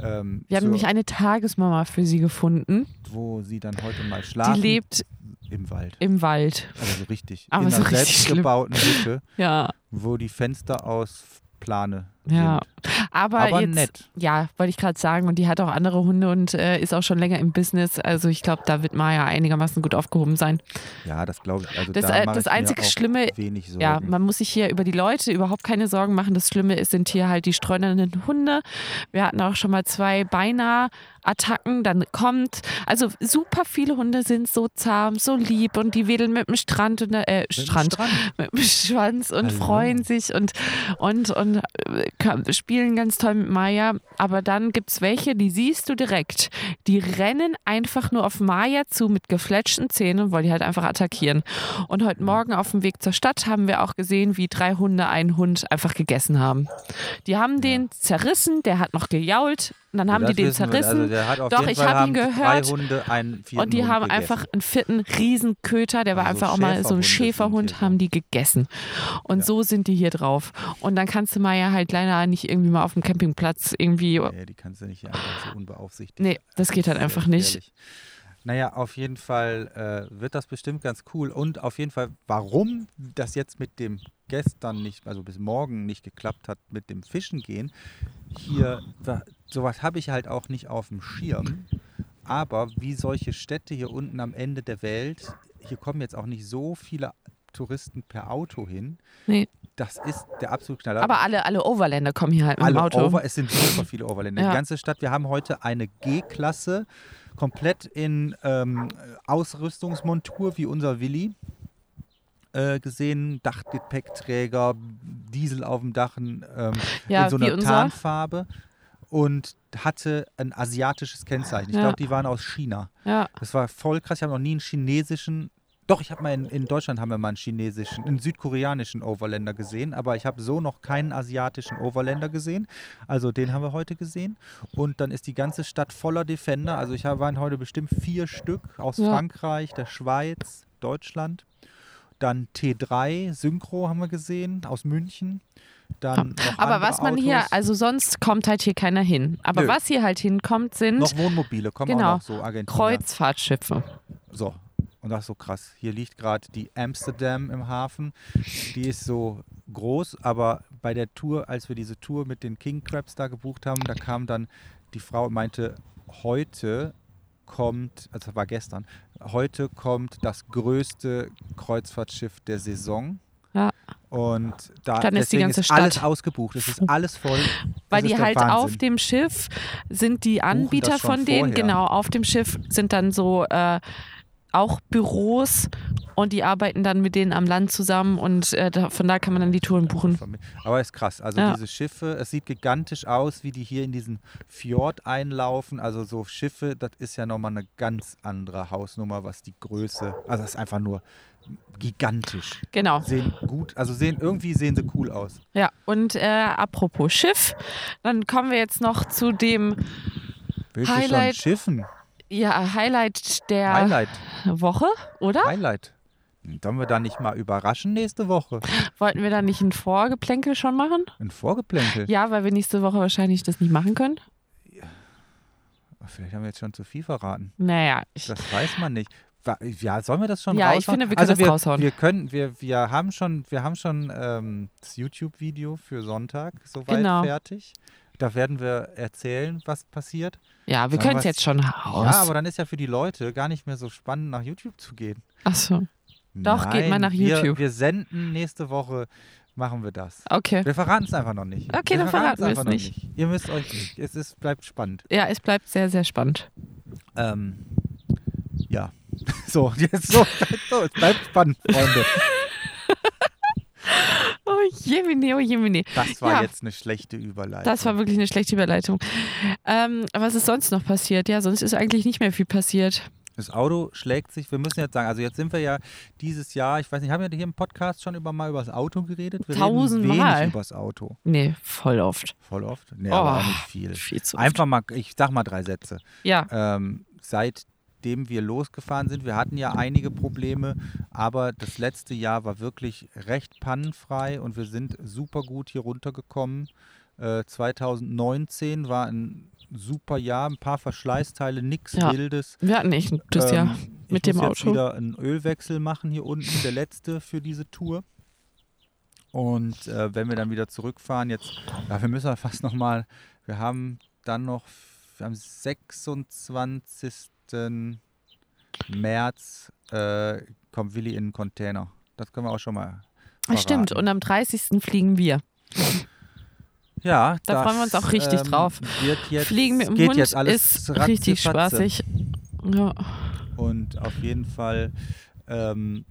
[SPEAKER 1] ähm,
[SPEAKER 2] Wir haben nämlich eine Tagesmama für sie gefunden.
[SPEAKER 1] wo sie dann heute mal schlafen.
[SPEAKER 2] Die lebt
[SPEAKER 1] im Wald.
[SPEAKER 2] im Wald.
[SPEAKER 1] Aber so richtig.
[SPEAKER 2] Aber
[SPEAKER 1] in
[SPEAKER 2] so
[SPEAKER 1] einer
[SPEAKER 2] richtig
[SPEAKER 1] selbstgebauten Hütte,
[SPEAKER 2] Ja,
[SPEAKER 1] wo die Fenster aus Plane
[SPEAKER 2] ja.
[SPEAKER 1] sind.
[SPEAKER 2] Aber,
[SPEAKER 1] Aber
[SPEAKER 2] jetzt,
[SPEAKER 1] nett.
[SPEAKER 2] ja, wollte ich gerade sagen. Und die hat auch andere Hunde und äh, ist auch schon länger im Business. Also ich glaube, da wird Maya einigermaßen gut aufgehoben sein.
[SPEAKER 1] Ja, das glaube ich. Also
[SPEAKER 2] Das,
[SPEAKER 1] da
[SPEAKER 2] äh, das
[SPEAKER 1] ich
[SPEAKER 2] einzige Schlimme-. Ja, man muss sich hier über die Leute überhaupt keine Sorgen machen. Das Schlimme ist, sind hier halt die streunenden Hunde. Wir hatten auch schon mal zwei beinahe Attacken. Dann kommt, also super viele Hunde sind so zahm, so lieb und die wedeln mit dem Strand und äh,
[SPEAKER 1] Mit dem
[SPEAKER 2] Strand,
[SPEAKER 1] Strand.
[SPEAKER 2] mit dem Schwanz und
[SPEAKER 1] Hallo.
[SPEAKER 2] freuen sich und, und, und äh, spielen ganz toll mit Maya. Aber dann gibt es welche, die siehst du direkt. Die rennen einfach nur auf Maya zu mit gefletschten Zähnen, weil die halt einfach attackieren. Und heute Morgen auf dem Weg zur Stadt haben wir auch gesehen, wie drei Hunde einen Hund einfach gegessen haben. Die haben den zerrissen, der hat noch gejault. Und dann haben
[SPEAKER 1] Das
[SPEAKER 2] die den zerrissen.
[SPEAKER 1] Also der hat auf
[SPEAKER 2] Doch, ich
[SPEAKER 1] Fall
[SPEAKER 2] hab ihn gehört. Und die
[SPEAKER 1] Hund
[SPEAKER 2] haben
[SPEAKER 1] gegessen.
[SPEAKER 2] einfach einen vierten Riesenköter, der war
[SPEAKER 1] Also
[SPEAKER 2] einfach auch mal so ein Schäferhund, haben die gegessen. Und
[SPEAKER 1] Ja.
[SPEAKER 2] so sind die hier drauf. Und dann kannst du mal ja halt leider nicht irgendwie mal auf dem Campingplatz irgendwie.
[SPEAKER 1] Nee, die kannst du nicht einfach so unbeaufsichtigt.
[SPEAKER 2] Nee, das geht halt einfach nicht.
[SPEAKER 1] Naja, auf jeden Fall äh, wird das bestimmt ganz cool. Und auf jeden Fall, warum das jetzt mit dem gestern nicht, also bis morgen nicht geklappt hat, mit dem Fischen gehen, hier, sowas habe ich halt auch nicht auf dem Schirm. Aber wie solche Städte hier unten am Ende der Welt, hier kommen jetzt auch nicht so viele Touristen per Auto hin.
[SPEAKER 2] Nee.
[SPEAKER 1] Das ist der absolute Knaller.
[SPEAKER 2] Aber alle, alle Overländer kommen hier halt mit dem
[SPEAKER 1] Alle
[SPEAKER 2] Auto.
[SPEAKER 1] Over, es sind super viele Overländer.
[SPEAKER 2] Ja.
[SPEAKER 1] Die ganze Stadt, wir haben heute eine G-Klasse, komplett in ähm, Ausrüstungsmontur wie unser Willi äh, gesehen. Dachgepäckträger, Diesel auf dem Dach, ähm,
[SPEAKER 2] Ja,
[SPEAKER 1] in so einer
[SPEAKER 2] unser.
[SPEAKER 1] Und hatte ein asiatisches Kennzeichen. Ich
[SPEAKER 2] Ja.
[SPEAKER 1] glaube, die waren aus China.
[SPEAKER 2] Ja,
[SPEAKER 1] Das war voll krass. Ich habe noch nie einen chinesischen. Doch, ich habe mal in, in Deutschland haben wir mal einen chinesischen, einen südkoreanischen Overländer gesehen, aber ich habe so noch keinen asiatischen Overländer gesehen. Also den haben wir heute gesehen. Und dann ist die ganze Stadt voller Defender. Also ich habe waren heute bestimmt vier Stück aus
[SPEAKER 2] Ja.
[SPEAKER 1] Frankreich, der Schweiz, Deutschland. Dann T3 Synchro haben wir gesehen aus München. Dann noch
[SPEAKER 2] aber was man
[SPEAKER 1] Autos.
[SPEAKER 2] hier, also sonst kommt halt hier keiner hin. Aber
[SPEAKER 1] Nö.
[SPEAKER 2] was hier halt hinkommt, sind
[SPEAKER 1] noch Wohnmobile, kommen
[SPEAKER 2] Genau.
[SPEAKER 1] auch noch so Argentinier.
[SPEAKER 2] Kreuzfahrtschiffe.
[SPEAKER 1] So, und das ist so krass. Hier liegt gerade die Amsterdam im Hafen. Die ist so groß, aber bei der Tour, als wir diese Tour mit den King Crabs da gebucht haben, da kam dann die Frau und meinte, heute kommt, also das war gestern, heute kommt das größte Kreuzfahrtschiff der Saison.
[SPEAKER 2] Ja.
[SPEAKER 1] Und da
[SPEAKER 2] Dann ist die ganze
[SPEAKER 1] ist alles
[SPEAKER 2] Stadt-
[SPEAKER 1] ausgebucht. Es ist [LAUGHS] alles voll.
[SPEAKER 2] Weil die halt
[SPEAKER 1] Wahnsinn.
[SPEAKER 2] auf dem Schiff sind die Anbieter von denen,
[SPEAKER 1] vorher.
[SPEAKER 2] genau, auf dem Schiff sind dann so äh, auch Büros Und die arbeiten dann mit denen am Land zusammen und äh, da, von da kann man dann die Touren buchen.
[SPEAKER 1] Aber ist krass. Also
[SPEAKER 2] Ja.
[SPEAKER 1] diese Schiffe, es sieht gigantisch aus, wie die hier in diesen Fjord einlaufen. Also so Schiffe, das ist ja nochmal eine ganz andere Hausnummer, was die Größe. Also das ist einfach nur gigantisch.
[SPEAKER 2] Genau.
[SPEAKER 1] Sehen gut, also sehen irgendwie sehen sie cool aus.
[SPEAKER 2] Ja, und äh, apropos Schiff, dann kommen wir jetzt noch zu dem
[SPEAKER 1] Willst du
[SPEAKER 2] Highlight.
[SPEAKER 1] schon Schiffen?
[SPEAKER 2] Ja, Highlight der
[SPEAKER 1] Highlight.
[SPEAKER 2] Woche, oder?
[SPEAKER 1] Highlight. Sollen wir da nicht mal überraschen nächste Woche?
[SPEAKER 2] Wollten wir da nicht ein Vorgeplänkel schon machen?
[SPEAKER 1] Ein Vorgeplänkel?
[SPEAKER 2] Ja, weil wir nächste Woche wahrscheinlich das nicht machen können.
[SPEAKER 1] Vielleicht haben wir jetzt schon zu viel verraten.
[SPEAKER 2] Naja, ich,
[SPEAKER 1] Das weiß man nicht. Ja, sollen wir das schon
[SPEAKER 2] Ja, ich
[SPEAKER 1] raushauen?
[SPEAKER 2] finde, wir können
[SPEAKER 1] also
[SPEAKER 2] das
[SPEAKER 1] wir,
[SPEAKER 2] raushauen.
[SPEAKER 1] Wir können, wir, wir haben schon, wir haben schon ähm, das YouTube-Video für Sonntag soweit
[SPEAKER 2] Genau.
[SPEAKER 1] fertig. Da werden wir erzählen, was passiert.
[SPEAKER 2] ja, wir können es
[SPEAKER 1] wir-
[SPEAKER 2] jetzt schon raus.
[SPEAKER 1] Ja, aber dann ist ja für die Leute gar nicht mehr so spannend, nach YouTube zu gehen.
[SPEAKER 2] Achso, Doch, geht mal
[SPEAKER 1] Nein,
[SPEAKER 2] nach
[SPEAKER 1] wir,
[SPEAKER 2] YouTube.
[SPEAKER 1] Wir senden nächste Woche, machen wir das.
[SPEAKER 2] okay.
[SPEAKER 1] Wir verraten es einfach noch nicht.
[SPEAKER 2] Okay,
[SPEAKER 1] wir
[SPEAKER 2] dann verraten wir es
[SPEAKER 1] noch
[SPEAKER 2] nicht.
[SPEAKER 1] Ihr müsst euch nicht. Es ist, bleibt spannend.
[SPEAKER 2] Ja, es bleibt sehr, sehr spannend.
[SPEAKER 1] Ähm, ja. [LAUGHS] So, jetzt so, [LAUGHS] so, es bleibt spannend, Freunde. [LAUGHS]
[SPEAKER 2] Oh Jemine, oh Jemine.
[SPEAKER 1] Das war
[SPEAKER 2] Ja.
[SPEAKER 1] jetzt eine schlechte Überleitung.
[SPEAKER 2] Das war wirklich eine schlechte Überleitung. Ähm, was ist sonst noch passiert? Ja, sonst ist eigentlich nicht mehr viel passiert.
[SPEAKER 1] Das Auto schlägt sich, wir müssen jetzt sagen, also jetzt sind wir ja dieses Jahr, ich weiß nicht, haben wir hier im Podcast schon über mal über das Auto geredet? Wir
[SPEAKER 2] Tausendmal.
[SPEAKER 1] reden wenig über das Auto.
[SPEAKER 2] Nee, voll oft.
[SPEAKER 1] Voll oft? Nee,
[SPEAKER 2] Oh,
[SPEAKER 1] aber auch nicht viel.
[SPEAKER 2] Viel zu oft.
[SPEAKER 1] Einfach mal, ich sag mal drei Sätze.
[SPEAKER 2] Ja,
[SPEAKER 1] Ähm, seitdem wir losgefahren sind, wir hatten ja einige Probleme, aber das letzte Jahr war wirklich recht pannenfrei und wir sind super gut hier runtergekommen. Äh, 2019 war ein super Jahr, ein paar Verschleißteile, nichts
[SPEAKER 2] Ja.
[SPEAKER 1] Wildes.
[SPEAKER 2] wir hatten echt ein gutes
[SPEAKER 1] Ähm,
[SPEAKER 2] Jahr mit
[SPEAKER 1] ich
[SPEAKER 2] dem
[SPEAKER 1] muss jetzt
[SPEAKER 2] Auto.
[SPEAKER 1] wieder einen Ölwechsel machen hier unten, der letzte für diese Tour. Und äh, wenn wir dann wieder zurückfahren, jetzt, ja, wir müssen [LAUGHS] fast nochmal, wir haben dann noch am 26. März äh, kommt Willi in den Container. Das können wir auch schon mal.
[SPEAKER 2] Ah, Stimmt,
[SPEAKER 1] verraten.
[SPEAKER 2] und am 30. fliegen wir.
[SPEAKER 1] Ja,
[SPEAKER 2] Da
[SPEAKER 1] das,
[SPEAKER 2] freuen wir uns auch richtig
[SPEAKER 1] ähm,
[SPEAKER 2] drauf.
[SPEAKER 1] Wird jetzt,
[SPEAKER 2] Fliegen mit dem
[SPEAKER 1] geht
[SPEAKER 2] Hund
[SPEAKER 1] jetzt alles
[SPEAKER 2] ist richtig spaßig. Ja.
[SPEAKER 1] Und auf jeden Fall ähm,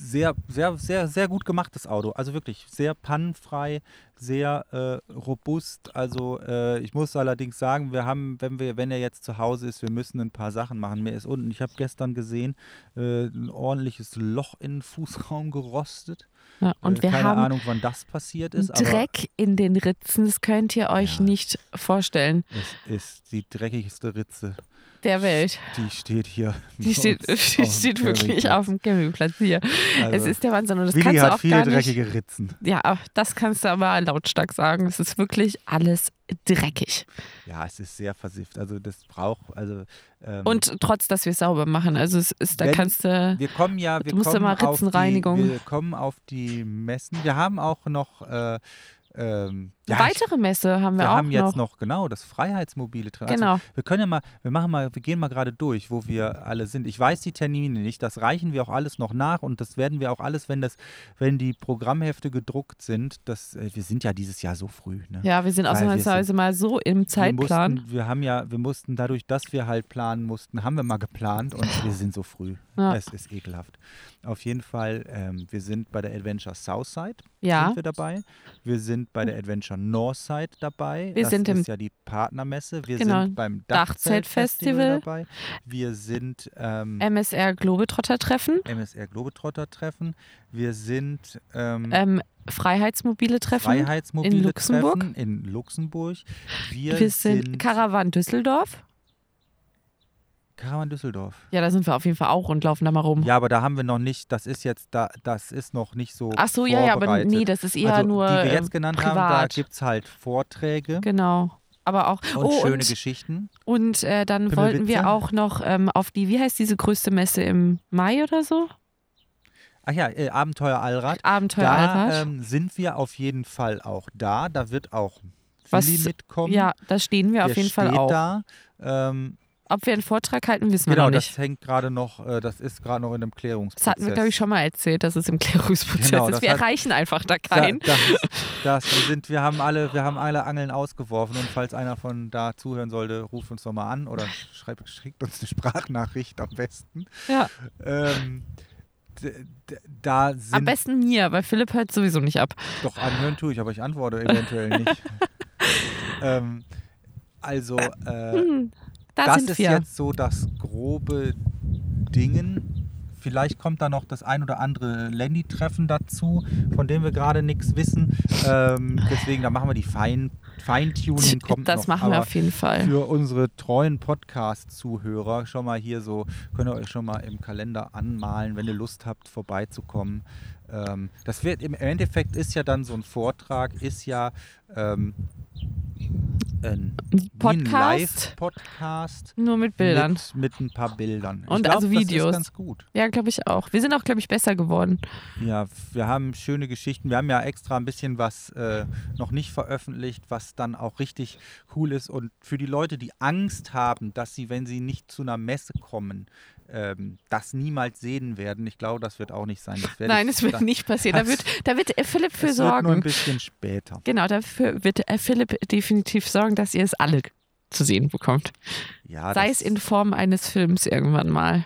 [SPEAKER 1] sehr, sehr, sehr, sehr gut gemachtes Auto. Also wirklich sehr pannenfrei, sehr äh, robust. Also äh, ich muss allerdings sagen, wir haben, wenn wir, wenn er jetzt zu Hause ist, wir müssen ein paar Sachen machen. Mir ist unten, ich habe gestern gesehen, äh, ein ordentliches Loch in den Fußraum gerostet.
[SPEAKER 2] Ja, und
[SPEAKER 1] äh,
[SPEAKER 2] wir
[SPEAKER 1] keine
[SPEAKER 2] haben
[SPEAKER 1] Ahnung, wann das passiert ist.
[SPEAKER 2] Dreck in den Ritzen. Das könnt ihr euch
[SPEAKER 1] Ja.
[SPEAKER 2] nicht vorstellen.
[SPEAKER 1] Es ist die dreckigste Ritze.
[SPEAKER 2] Der Welt.
[SPEAKER 1] Die steht hier.
[SPEAKER 2] Die steht, [LAUGHS] die steht wirklich auf dem Campingplatz hier. es
[SPEAKER 1] Also,
[SPEAKER 2] ist der Wahnsinn. Und das
[SPEAKER 1] Willi
[SPEAKER 2] kannst du
[SPEAKER 1] hat
[SPEAKER 2] auch
[SPEAKER 1] viele
[SPEAKER 2] gar nicht.
[SPEAKER 1] dreckige Ritzen.
[SPEAKER 2] Ja, das kannst du aber lautstark sagen. Es ist wirklich alles dreckig.
[SPEAKER 1] Ja, es ist sehr versifft. Also das braucht, also ähm,
[SPEAKER 2] Und trotz, dass wir es sauber machen. Also es ist, da
[SPEAKER 1] Wenn-
[SPEAKER 2] kannst du.
[SPEAKER 1] wir kommen ja, wir
[SPEAKER 2] du musst
[SPEAKER 1] kommen
[SPEAKER 2] immer
[SPEAKER 1] auf die,
[SPEAKER 2] Ritzenreinigung.
[SPEAKER 1] wir kommen auf die Messen. Wir haben auch noch äh, ähm, ja,
[SPEAKER 2] weitere Messe haben wir,
[SPEAKER 1] wir
[SPEAKER 2] auch
[SPEAKER 1] haben jetzt
[SPEAKER 2] noch.
[SPEAKER 1] genau das Freiheitsmobile Treffen.
[SPEAKER 2] Genau.
[SPEAKER 1] Also, wir können ja mal, wir machen mal, wir gehen mal gerade durch, wo wir alle sind. Ich weiß die Termine nicht, das reichen wir auch alles noch nach und das werden wir auch alles, wenn das, wenn die Programmhefte gedruckt sind, das, äh, wir sind ja dieses Jahr so früh. Ne?
[SPEAKER 2] Ja, wir sind ausnahmsweise mal so im Zeitplan.
[SPEAKER 1] Wir, mussten, wir haben ja, wir mussten dadurch, dass wir halt planen mussten, haben wir mal geplant und wir sind so früh.
[SPEAKER 2] Ja.
[SPEAKER 1] Es ist ekelhaft. Auf jeden Fall, ähm, wir sind bei der Adventure Southside
[SPEAKER 2] Ja.
[SPEAKER 1] sind wir dabei. Wir sind bei der Adventure Northside dabei.
[SPEAKER 2] Wir
[SPEAKER 1] das
[SPEAKER 2] sind
[SPEAKER 1] ist ja die Partnermesse. Wir
[SPEAKER 2] Genau.
[SPEAKER 1] sind beim
[SPEAKER 2] Dachzeltfestival.
[SPEAKER 1] Dachzeltfestival dabei. Wir sind ähm,
[SPEAKER 2] MSR Globetrotter Treffen.
[SPEAKER 1] MSR Globetrotter Treffen. Wir sind ähm,
[SPEAKER 2] Ähm, Freiheitsmobile Treffen.
[SPEAKER 1] Freiheitsmobile
[SPEAKER 2] in Luxemburg.
[SPEAKER 1] Treffen in Luxemburg. Wir,
[SPEAKER 2] wir sind Caravan Düsseldorf.
[SPEAKER 1] Caravan Düsseldorf.
[SPEAKER 2] Ja, da sind wir auf jeden Fall auch und laufen da mal rum.
[SPEAKER 1] Ja, aber da haben wir noch nicht, das ist jetzt, da, das ist noch nicht so
[SPEAKER 2] Ach so, ja, ja, aber nee, das ist eher
[SPEAKER 1] also,
[SPEAKER 2] nur
[SPEAKER 1] die wir
[SPEAKER 2] ähm,
[SPEAKER 1] jetzt genannt haben, da
[SPEAKER 2] privat.
[SPEAKER 1] gibt es halt Vorträge
[SPEAKER 2] Genau. Aber auch.
[SPEAKER 1] und
[SPEAKER 2] oh,
[SPEAKER 1] schöne
[SPEAKER 2] und,
[SPEAKER 1] Geschichten.
[SPEAKER 2] und äh, dann wollten wir auch noch ähm, auf die, wie heißt diese größte Messe im Mai oder so?
[SPEAKER 1] Ach ja, äh, Abenteuer Allrad.
[SPEAKER 2] Abenteuer
[SPEAKER 1] Da
[SPEAKER 2] Allrad.
[SPEAKER 1] ähm, sind wir auf jeden Fall auch da. Da wird auch
[SPEAKER 2] Was-
[SPEAKER 1] mitkommen.
[SPEAKER 2] ja, da stehen wir
[SPEAKER 1] Der
[SPEAKER 2] auf jeden Fall auch.
[SPEAKER 1] da. Ähm,
[SPEAKER 2] Ob wir einen Vortrag halten, wissen wir
[SPEAKER 1] genau,
[SPEAKER 2] noch nicht.
[SPEAKER 1] das hängt gerade noch, äh, das ist gerade noch in einem Klärungsprozess.
[SPEAKER 2] Das hatten wir, glaube ich, schon mal erzählt, dass es im Klärungsprozess
[SPEAKER 1] Genau,
[SPEAKER 2] ist. Wir
[SPEAKER 1] hat-
[SPEAKER 2] erreichen einfach da
[SPEAKER 1] Da,
[SPEAKER 2] keinen.
[SPEAKER 1] das, Das, wir, sind, wir, haben alle, wir haben alle Angeln ausgeworfen und falls einer von da zuhören sollte, ruft uns doch mal an oder schreibt, schickt uns eine Sprachnachricht am besten.
[SPEAKER 2] Ja.
[SPEAKER 1] Ähm, da sind
[SPEAKER 2] Am besten mir, weil Philipp hört sowieso nicht ab.
[SPEAKER 1] doch anhören tue ich, aber ich antworte eventuell nicht. [LAUGHS] ähm, also, äh,
[SPEAKER 2] Hm, [LAUGHS] da
[SPEAKER 1] das
[SPEAKER 2] sind
[SPEAKER 1] ist
[SPEAKER 2] wir.
[SPEAKER 1] jetzt so das grobe Dingen. Vielleicht kommt da noch das ein oder andere Landy-Treffen dazu, von dem wir gerade nichts wissen. Ähm, deswegen, da machen wir die Fein Feintuning kommt
[SPEAKER 2] das
[SPEAKER 1] noch.
[SPEAKER 2] machen
[SPEAKER 1] Aber
[SPEAKER 2] wir auf jeden Fall.
[SPEAKER 1] für unsere treuen Podcast-Zuhörer schon mal hier so, könnt ihr euch schon mal im Kalender anmalen, wenn ihr Lust habt, vorbeizukommen. Ähm, das wird im Endeffekt ist ja dann so ein Vortrag, ist ja ähm, ein,
[SPEAKER 2] Podcast?
[SPEAKER 1] Live-Podcast
[SPEAKER 2] Nur mit Bildern.
[SPEAKER 1] mit, mit ein paar Bildern.
[SPEAKER 2] Und
[SPEAKER 1] glaub,
[SPEAKER 2] also
[SPEAKER 1] Das
[SPEAKER 2] Videos.
[SPEAKER 1] ist ganz gut.
[SPEAKER 2] Ja, glaube ich auch. Wir sind auch, glaube ich, besser geworden.
[SPEAKER 1] Ja, wir haben schöne Geschichten. Wir haben ja extra ein bisschen was äh, noch nicht veröffentlicht, was dann auch richtig cool ist. Und für die Leute, die Angst haben, dass sie, wenn sie nicht zu einer Messe kommen, ähm, das niemals sehen werden, ich glaube, das wird auch nicht sein. Das
[SPEAKER 2] Nein, es wird nicht passieren. Da wird, da wird äh, Philipp für
[SPEAKER 1] wird nur ein
[SPEAKER 2] sorgen.
[SPEAKER 1] bisschen später.
[SPEAKER 2] Genau, dafür wird äh, Philipp definitiv sorgen, dass ihr es alle zu sehen bekommt.
[SPEAKER 1] Ja,
[SPEAKER 2] Sei es in Form eines Films irgendwann mal.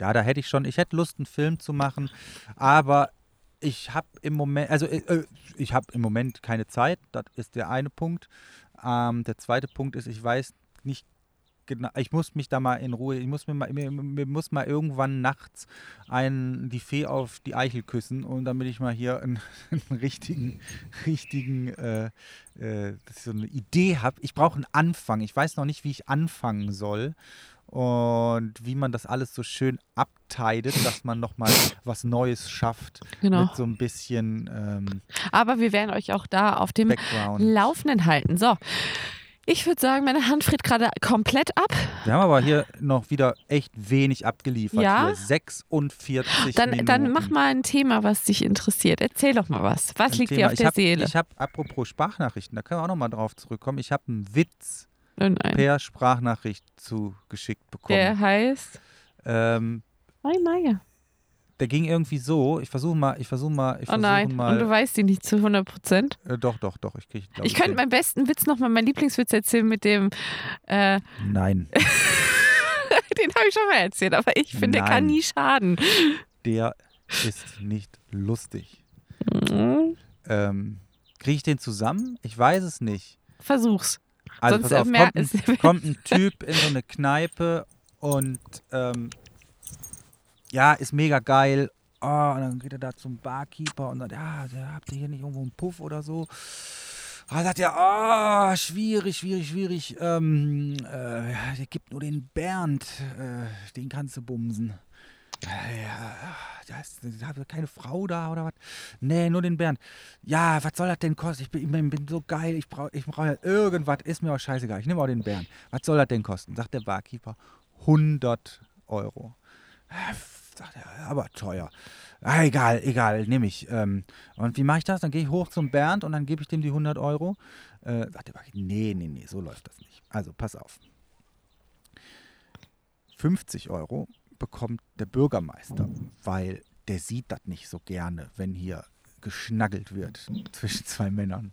[SPEAKER 1] Ja, da hätte ich schon, ich hätte Lust, einen Film zu machen, aber ich habe im Moment, also äh, äh, ich habe im Moment keine Zeit, das ist der eine Punkt. Ähm, der zweite Punkt ist, ich weiß nicht genau, ich muss mich da mal in Ruhe, ich muss mir mal, mir, mir muss mal irgendwann nachts einen, die Fee auf die Eichel küssen und damit ich mal hier einen, [LAUGHS] einen richtigen, richtigen, äh, äh, dass ich so eine Idee habe. Ich brauche einen Anfang. Ich weiß noch nicht, wie ich anfangen soll und wie man das alles so schön abteidet, dass man nochmal was Neues schafft
[SPEAKER 2] Genau.
[SPEAKER 1] mit so ein bisschen ähm,
[SPEAKER 2] Aber wir werden euch auch da auf dem
[SPEAKER 1] Background.
[SPEAKER 2] Laufenden halten. So. Ich würde sagen, meine Hand friert gerade komplett ab.
[SPEAKER 1] Wir haben aber hier noch wieder echt wenig abgeliefert.
[SPEAKER 2] Ja?
[SPEAKER 1] Hier 46
[SPEAKER 2] Dann,
[SPEAKER 1] Minuten.
[SPEAKER 2] dann mach mal ein Thema, was dich interessiert. Erzähl doch mal was. Was
[SPEAKER 1] Ein
[SPEAKER 2] liegt
[SPEAKER 1] Thema.
[SPEAKER 2] dir auf
[SPEAKER 1] ich
[SPEAKER 2] der
[SPEAKER 1] hab,
[SPEAKER 2] Seele?
[SPEAKER 1] Ich habe, apropos Sprachnachrichten, da können wir auch nochmal drauf zurückkommen. Ich habe einen Witz
[SPEAKER 2] Oh nein.
[SPEAKER 1] per Sprachnachricht zugeschickt bekommen.
[SPEAKER 2] Der heißt.
[SPEAKER 1] ähm,
[SPEAKER 2] Nein, nein.
[SPEAKER 1] Der ging irgendwie so, ich versuche mal, ich versuche mal, ich
[SPEAKER 2] Oh
[SPEAKER 1] versuche
[SPEAKER 2] nein. Und du
[SPEAKER 1] mal.
[SPEAKER 2] weißt ihn nicht zu 100 Prozent.
[SPEAKER 1] Äh, doch, doch, doch, ich kriege,
[SPEAKER 2] Ich könnte meinen besten Witz nochmal, meinen Lieblingswitz erzählen mit dem. Äh,
[SPEAKER 1] Nein, [LAUGHS]
[SPEAKER 2] den habe ich schon mal erzählt, aber ich finde, der kann nie schaden.
[SPEAKER 1] der ist nicht lustig.
[SPEAKER 2] Mhm.
[SPEAKER 1] Ähm, kriege ich den zusammen? Ich weiß es nicht.
[SPEAKER 2] Versuch's.
[SPEAKER 1] Also
[SPEAKER 2] Sonst
[SPEAKER 1] pass auf, kommt, ein, kommt ein Typ in so eine Kneipe und ähm, ja, ist mega geil. Oh, und dann geht er da zum Barkeeper und sagt, ja, ja, habt ihr hier nicht irgendwo einen Puff oder so? Ah, sagt er, oh, schwierig, schwierig, schwierig. Ähm, äh, der gibt nur den Bernd, äh, den kannst du bumsen. Äh, Ja, da ist, keine Frau da oder was? Nee, nur den Bernd. Ja, was soll das denn kosten? Ich bin, ich bin, so geil, ich brauche ich brauch irgendwas, ist mir auch scheißegal. Ich nehme auch den Bernd. Was soll das denn kosten? Sagt der Barkeeper. 100 Euro. Sagt er, aber teuer. Ah, egal, egal, nehme ich. Ähm, und wie mache ich das? Dann gehe ich hoch zum Bernd und dann gebe ich dem die 100 Euro. Äh, sagt der nee, nee, nee, so läuft das nicht. Also, pass auf. 50 Euro bekommt der Bürgermeister, weil der sieht das nicht so gerne, wenn hier geschnaggelt wird [LAUGHS] zwischen zwei Männern.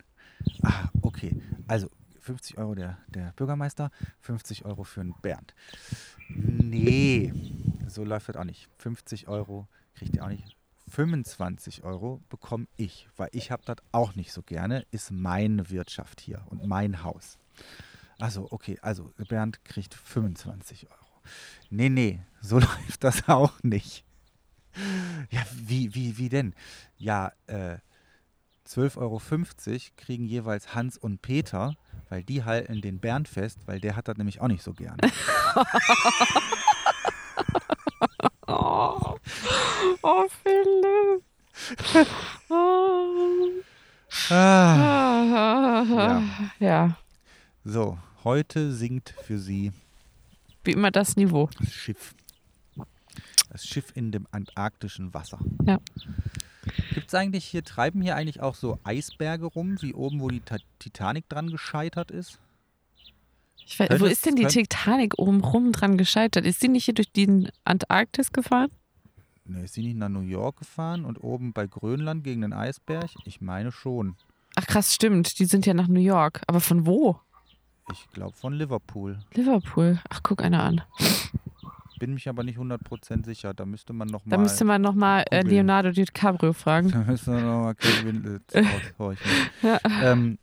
[SPEAKER 1] Ah, okay. Also 50 Euro der, der Bürgermeister, 50 Euro für einen Bernd. Nee, so läuft das auch nicht. 50 Euro kriegt ihr auch nicht. 25 Euro bekomme ich, weil ich habe das auch nicht so gerne, ist meine Wirtschaft hier und mein Haus. Also, okay, also Bernd kriegt 25 Euro. Nee, nee, so [LAUGHS] läuft das auch nicht. Ja, wie, wie, wie denn? Ja, äh, 12,50 Euro kriegen jeweils Hans und Peter, weil die halten den Bernd fest, weil der hat das nämlich auch nicht so gerne. [LAUGHS]
[SPEAKER 2] Oh, [LAUGHS] oh Philipp. Oh.
[SPEAKER 1] Ah,
[SPEAKER 2] Ja. [LAUGHS] ja,
[SPEAKER 1] so, heute sinkt für sie
[SPEAKER 2] wie immer das Niveau.
[SPEAKER 1] das Schiff. Das Schiff in dem antarktischen Wasser.
[SPEAKER 2] Ja.
[SPEAKER 1] Gibt es eigentlich hier, treiben hier eigentlich auch so Eisberge rum, wie oben, wo die Ta Titanic dran gescheitert ist?
[SPEAKER 2] Weiß, wo ist denn die Titanic oben rum dran gescheitert? Ist sie nicht hier durch die Antarktis gefahren?
[SPEAKER 1] Ne, ist sie nicht nach New York gefahren und oben bei Grönland gegen den Eisberg? Ich meine schon.
[SPEAKER 2] Ach krass, stimmt. Die sind ja nach New York. Aber von wo?
[SPEAKER 1] Ich glaube von Liverpool.
[SPEAKER 2] Liverpool. Ach, guck einer an.
[SPEAKER 1] Bin mich aber nicht 100% sicher. Da müsste man noch
[SPEAKER 2] Da
[SPEAKER 1] mal.
[SPEAKER 2] müsste man nochmal äh. Leonardo DiCaprio fragen. [LAUGHS]
[SPEAKER 1] Da müssen wir nochmal Kevin aushorchen. [LAUGHS]
[SPEAKER 2] Ja.
[SPEAKER 1] ähm,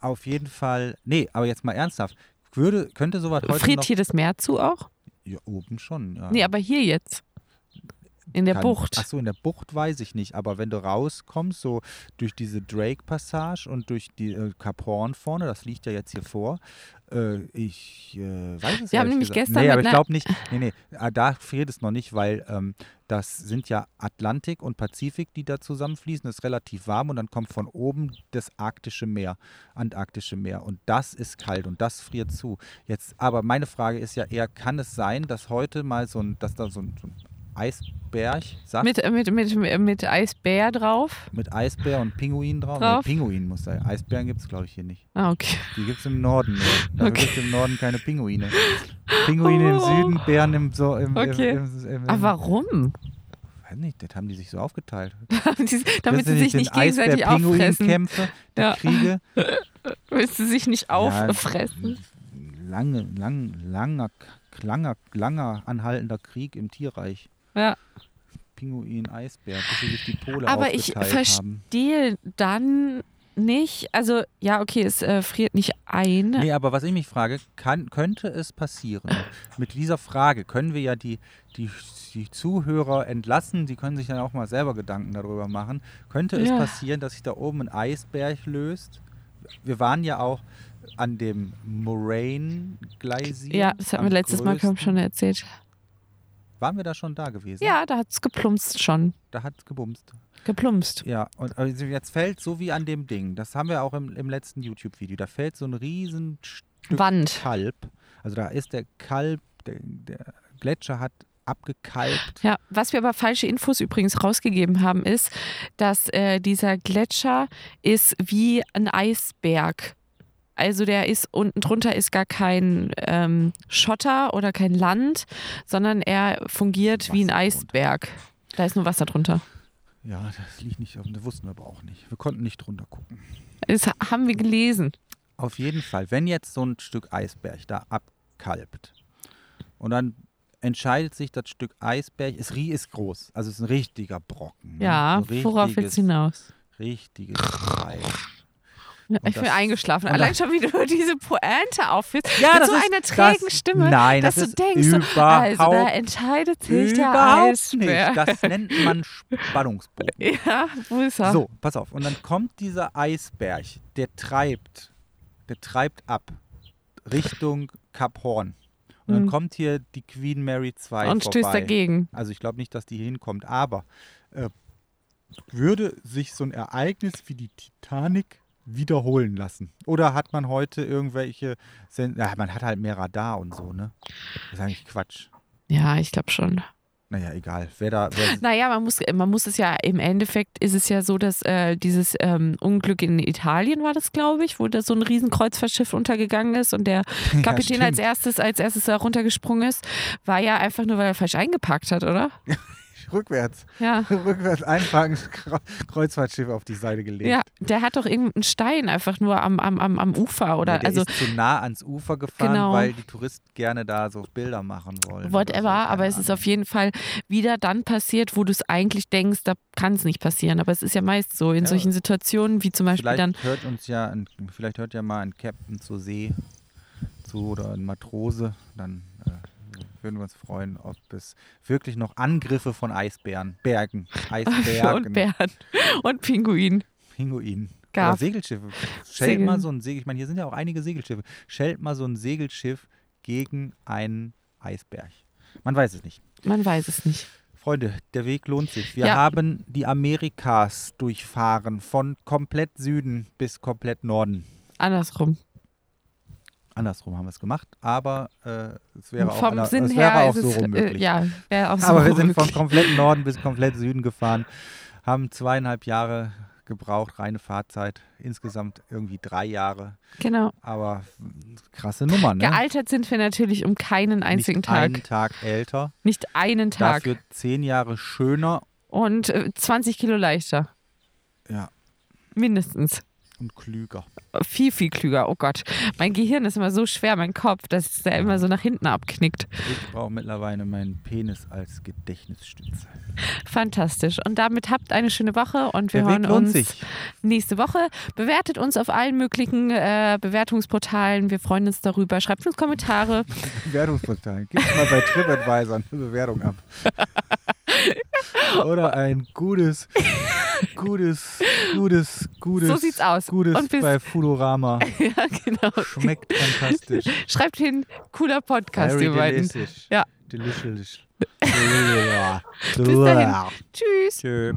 [SPEAKER 1] auf jeden Fall. Nee, aber jetzt mal ernsthaft. Würde, könnte sowas heute
[SPEAKER 2] Friert
[SPEAKER 1] noch.
[SPEAKER 2] hier das Meer zu auch?
[SPEAKER 1] Ja, oben schon, ja.
[SPEAKER 2] Nee, aber hier jetzt. In der
[SPEAKER 1] Kann-
[SPEAKER 2] Bucht.
[SPEAKER 1] Ach so, in der Bucht weiß ich nicht, aber wenn du rauskommst, so durch diese Drake-Passage und durch die äh, Cap Horn vorne, das liegt ja jetzt hier vor, äh, ich äh, weiß es
[SPEAKER 2] Wir haben nämlich
[SPEAKER 1] gesagt.
[SPEAKER 2] gestern
[SPEAKER 1] Nee, aber ich glaube nicht, nee, nee, ah, da friert es noch nicht, weil ähm, das sind ja Atlantik und Pazifik, die da zusammenfließen, das ist relativ warm und dann kommt von oben das arktische Meer, antarktische Meer und das ist kalt und das friert zu. Jetzt, aber meine Frage ist ja eher, kann es sein, dass heute mal so ein, dass da so ein, so ein Eisberg, sagt
[SPEAKER 2] Mit, mit, mit, mit Eisbär drauf.
[SPEAKER 1] mit Eisbär und Pinguin drauf.
[SPEAKER 2] Drauf.
[SPEAKER 1] Nee, Pinguin muss sein. Eisbären gibt es, glaube ich, hier nicht.
[SPEAKER 2] Ah, okay.
[SPEAKER 1] Die gibt es im Norden. Dafür
[SPEAKER 2] Okay.
[SPEAKER 1] gibt es im Norden keine Pinguine. Pinguine im
[SPEAKER 2] Oh.
[SPEAKER 1] Süden, Bären im, so, im,
[SPEAKER 2] Okay.
[SPEAKER 1] im, im, im,
[SPEAKER 2] Aber warum?
[SPEAKER 1] Weiß nicht, das haben die sich so aufgeteilt. [LAUGHS]
[SPEAKER 2] Die- Damit sie sich nicht gegenseitig auffressen.
[SPEAKER 1] Eisbär-Pinguin-Kämpfe, der
[SPEAKER 2] Ja.
[SPEAKER 1] Kriege. [LAUGHS]
[SPEAKER 2] Willst du sich nicht auffressen?
[SPEAKER 1] Lange, lang, langer, langer, langer anhaltender Krieg im Tierreich.
[SPEAKER 2] Ja.
[SPEAKER 1] Pinguin, Eisbär, bis sie sich die Pole
[SPEAKER 2] Aber ich
[SPEAKER 1] haben.
[SPEAKER 2] verstehe dann nicht, also ja, okay, es äh, friert nicht ein.
[SPEAKER 1] Nee, aber was ich mich frage, kann, könnte es passieren? Mit dieser Frage können wir ja die, die, die Zuhörer entlassen, die können sich dann auch mal selber Gedanken darüber machen. Könnte es
[SPEAKER 2] Ja.
[SPEAKER 1] passieren, dass sich da oben ein Eisberg löst? Wir waren ja auch an dem Moraine Glacier.
[SPEAKER 2] Ja, das hat mir letztes Mal
[SPEAKER 1] größten-
[SPEAKER 2] schon erzählt.
[SPEAKER 1] Waren wir da schon da gewesen?
[SPEAKER 2] Ja, da hat es geplumpst schon.
[SPEAKER 1] Da hat es gebumst.
[SPEAKER 2] Geplumpst.
[SPEAKER 1] Ja, und also jetzt fällt so wie an dem Ding, das haben wir auch im, im letzten YouTube-Video, da fällt so ein riesen Stück
[SPEAKER 2] Wand.
[SPEAKER 1] Kalb. Also da ist der Kalb, der, der Gletscher hat abgekalbt.
[SPEAKER 2] Ja, was wir aber falsche Infos übrigens rausgegeben haben, ist, dass äh, dieser Gletscher ist wie ein Eisberg. Also der ist unten drunter ist gar kein ähm, Schotter oder kein Land, sondern er fungiert wie ein
[SPEAKER 1] drunter.
[SPEAKER 2] Eisberg. Da ist nur Wasser drunter.
[SPEAKER 1] Ja, das liegt nicht auf, das wussten wir aber auch nicht. Wir konnten nicht drunter gucken.
[SPEAKER 2] Das haben wir gelesen.
[SPEAKER 1] Auf jeden Fall, wenn jetzt so ein Stück Eisberg da abkalbt und dann entscheidet sich das Stück Eisberg, es rie- ist groß, also es ist ein richtiger Brocken. ne?
[SPEAKER 2] Ja,
[SPEAKER 1] so
[SPEAKER 2] worauf du hinaus?
[SPEAKER 1] Richtiges Eis.
[SPEAKER 2] Ich bin eingeschlafen. Allein schon, wie du [LAUGHS] diese Pointe aufführst.
[SPEAKER 1] Ja,
[SPEAKER 2] mit
[SPEAKER 1] das
[SPEAKER 2] so
[SPEAKER 1] ist-
[SPEAKER 2] einer trägen
[SPEAKER 1] das-
[SPEAKER 2] Stimme,
[SPEAKER 1] Nein,
[SPEAKER 2] dass
[SPEAKER 1] das
[SPEAKER 2] du denkst, also da entscheidet sich der
[SPEAKER 1] Überhaupt
[SPEAKER 2] Eisberg.
[SPEAKER 1] nicht. Das nennt man [LAUGHS] Spannungsbogen.
[SPEAKER 2] Ja, wo ist er?
[SPEAKER 1] So, pass auf. Und dann kommt dieser Eisberg, der treibt, der treibt ab Richtung Kap Horn. Und dann
[SPEAKER 2] Mhm.
[SPEAKER 1] kommt hier die Queen Mary 2
[SPEAKER 2] Und
[SPEAKER 1] vorbei.
[SPEAKER 2] stößt dagegen.
[SPEAKER 1] Also ich glaube nicht, dass die hier hinkommt, aber äh, würde sich so ein Ereignis wie die Titanic wiederholen lassen? Oder hat man heute irgendwelche, Sen ja, man hat halt mehr Radar und so, ne? Das ist eigentlich Quatsch.
[SPEAKER 2] Ja, ich glaube schon.
[SPEAKER 1] Naja, egal. Wer da, wer, [LAUGHS]
[SPEAKER 2] Naja, man muss, man muss es ja, im Endeffekt ist es ja so, dass äh, dieses ähm, Unglück in Italien war das, glaube ich, wo da so ein riesen Kreuzfahrtschiff untergegangen ist und der [LAUGHS] Kapitän
[SPEAKER 1] ja,
[SPEAKER 2] als erstes, als erstes da runtergesprungen ist, war ja einfach nur, weil er falsch eingepackt hat, oder? [LAUGHS]
[SPEAKER 1] Rückwärts.
[SPEAKER 2] Ja. [LAUGHS]
[SPEAKER 1] Rückwärts einparken, Kre- Kreuzfahrtschiff auf die Seite gelegt.
[SPEAKER 2] Ja, der hat doch irgendeinen Stein einfach nur am, am, am, am Ufer oder
[SPEAKER 1] Ja, der
[SPEAKER 2] also
[SPEAKER 1] ist zu nah ans Ufer gefahren,
[SPEAKER 2] Genau.
[SPEAKER 1] weil die Touristen gerne da so Bilder machen wollen.
[SPEAKER 2] whatever,
[SPEAKER 1] so,
[SPEAKER 2] aber es ist auf jeden Fall wieder dann passiert, wo du es eigentlich denkst, da kann es nicht passieren. Aber es ist ja meist so in
[SPEAKER 1] Ja.
[SPEAKER 2] solchen Situationen, wie zum Beispiel
[SPEAKER 1] Vielleicht
[SPEAKER 2] dann,
[SPEAKER 1] hört uns ja, ein, vielleicht hört ja mal ein Captain zur See zu oder ein Matrose, dann äh, würden wir uns freuen, ob es wirklich noch Angriffe von Eisbären, Bergen, [LAUGHS] Eisbergen,
[SPEAKER 2] und Bären und Pinguin.
[SPEAKER 1] Pinguinen.
[SPEAKER 2] Gab.
[SPEAKER 1] Oder Segelschiffe. Schelt
[SPEAKER 2] Segel.
[SPEAKER 1] mal so ein Segel, ich meine, hier sind ja auch einige Segelschiffe. Schelt mal so ein Segelschiff gegen einen Eisberg. Man weiß es nicht.
[SPEAKER 2] Man weiß es nicht.
[SPEAKER 1] Freunde, der Weg lohnt sich. Wir
[SPEAKER 2] Ja.
[SPEAKER 1] haben die Amerikas durchfahren, von komplett Süden bis komplett Norden.
[SPEAKER 2] Andersrum.
[SPEAKER 1] Andersrum haben wir es gemacht, aber äh, es wäre auch,
[SPEAKER 2] Vom Sinn
[SPEAKER 1] es wäre auch so rum
[SPEAKER 2] äh,
[SPEAKER 1] möglich.
[SPEAKER 2] ja, wäre auch so
[SPEAKER 1] aber wir sind von
[SPEAKER 2] möglich.
[SPEAKER 1] komplett Norden bis komplett Süden gefahren, haben zweieinhalb Jahre gebraucht, reine Fahrzeit, insgesamt irgendwie drei Jahre.
[SPEAKER 2] Genau.
[SPEAKER 1] Aber krasse Nummer, ne?
[SPEAKER 2] Gealtert sind wir natürlich um keinen einzigen
[SPEAKER 1] Nicht
[SPEAKER 2] Tag.
[SPEAKER 1] einen Tag älter,
[SPEAKER 2] nicht einen Tag.
[SPEAKER 1] dafür zehn Jahre schöner.
[SPEAKER 2] Und äh, 20 Kilo leichter.
[SPEAKER 1] Ja,
[SPEAKER 2] Mindestens.
[SPEAKER 1] Und klüger.
[SPEAKER 2] Viel, viel klüger. Oh Gott. Mein Gehirn ist immer so schwer, mein Kopf, dass der immer so nach hinten abknickt.
[SPEAKER 1] Ich brauche mittlerweile meinen Penis als Gedächtnisstütze.
[SPEAKER 2] Fantastisch. Und damit habt eine schöne Woche und wir hören uns
[SPEAKER 1] sich.
[SPEAKER 2] nächste Woche. Bewertet uns auf allen möglichen äh, Bewertungsportalen. Wir freuen uns darüber. Schreibt uns Kommentare. [LAUGHS]
[SPEAKER 1] Bewertungsportal. Gib mal bei TripAdvisor eine Bewertung ab. [LAUGHS] [LAUGHS] Oder ein gutes, gutes, gutes, gutes.
[SPEAKER 2] So sieht's aus.
[SPEAKER 1] Gutes
[SPEAKER 2] Und bis-
[SPEAKER 1] bei Foodorama. [LAUGHS]
[SPEAKER 2] ja, genau.
[SPEAKER 1] Schmeckt fantastisch.
[SPEAKER 2] Schreibt hin, cooler Podcast,
[SPEAKER 1] Very
[SPEAKER 2] ihr beiden.
[SPEAKER 1] delicious.
[SPEAKER 2] Ja.
[SPEAKER 1] Delicious. [LAUGHS]
[SPEAKER 2] Bis dahin. Tschüss.
[SPEAKER 1] Tschö.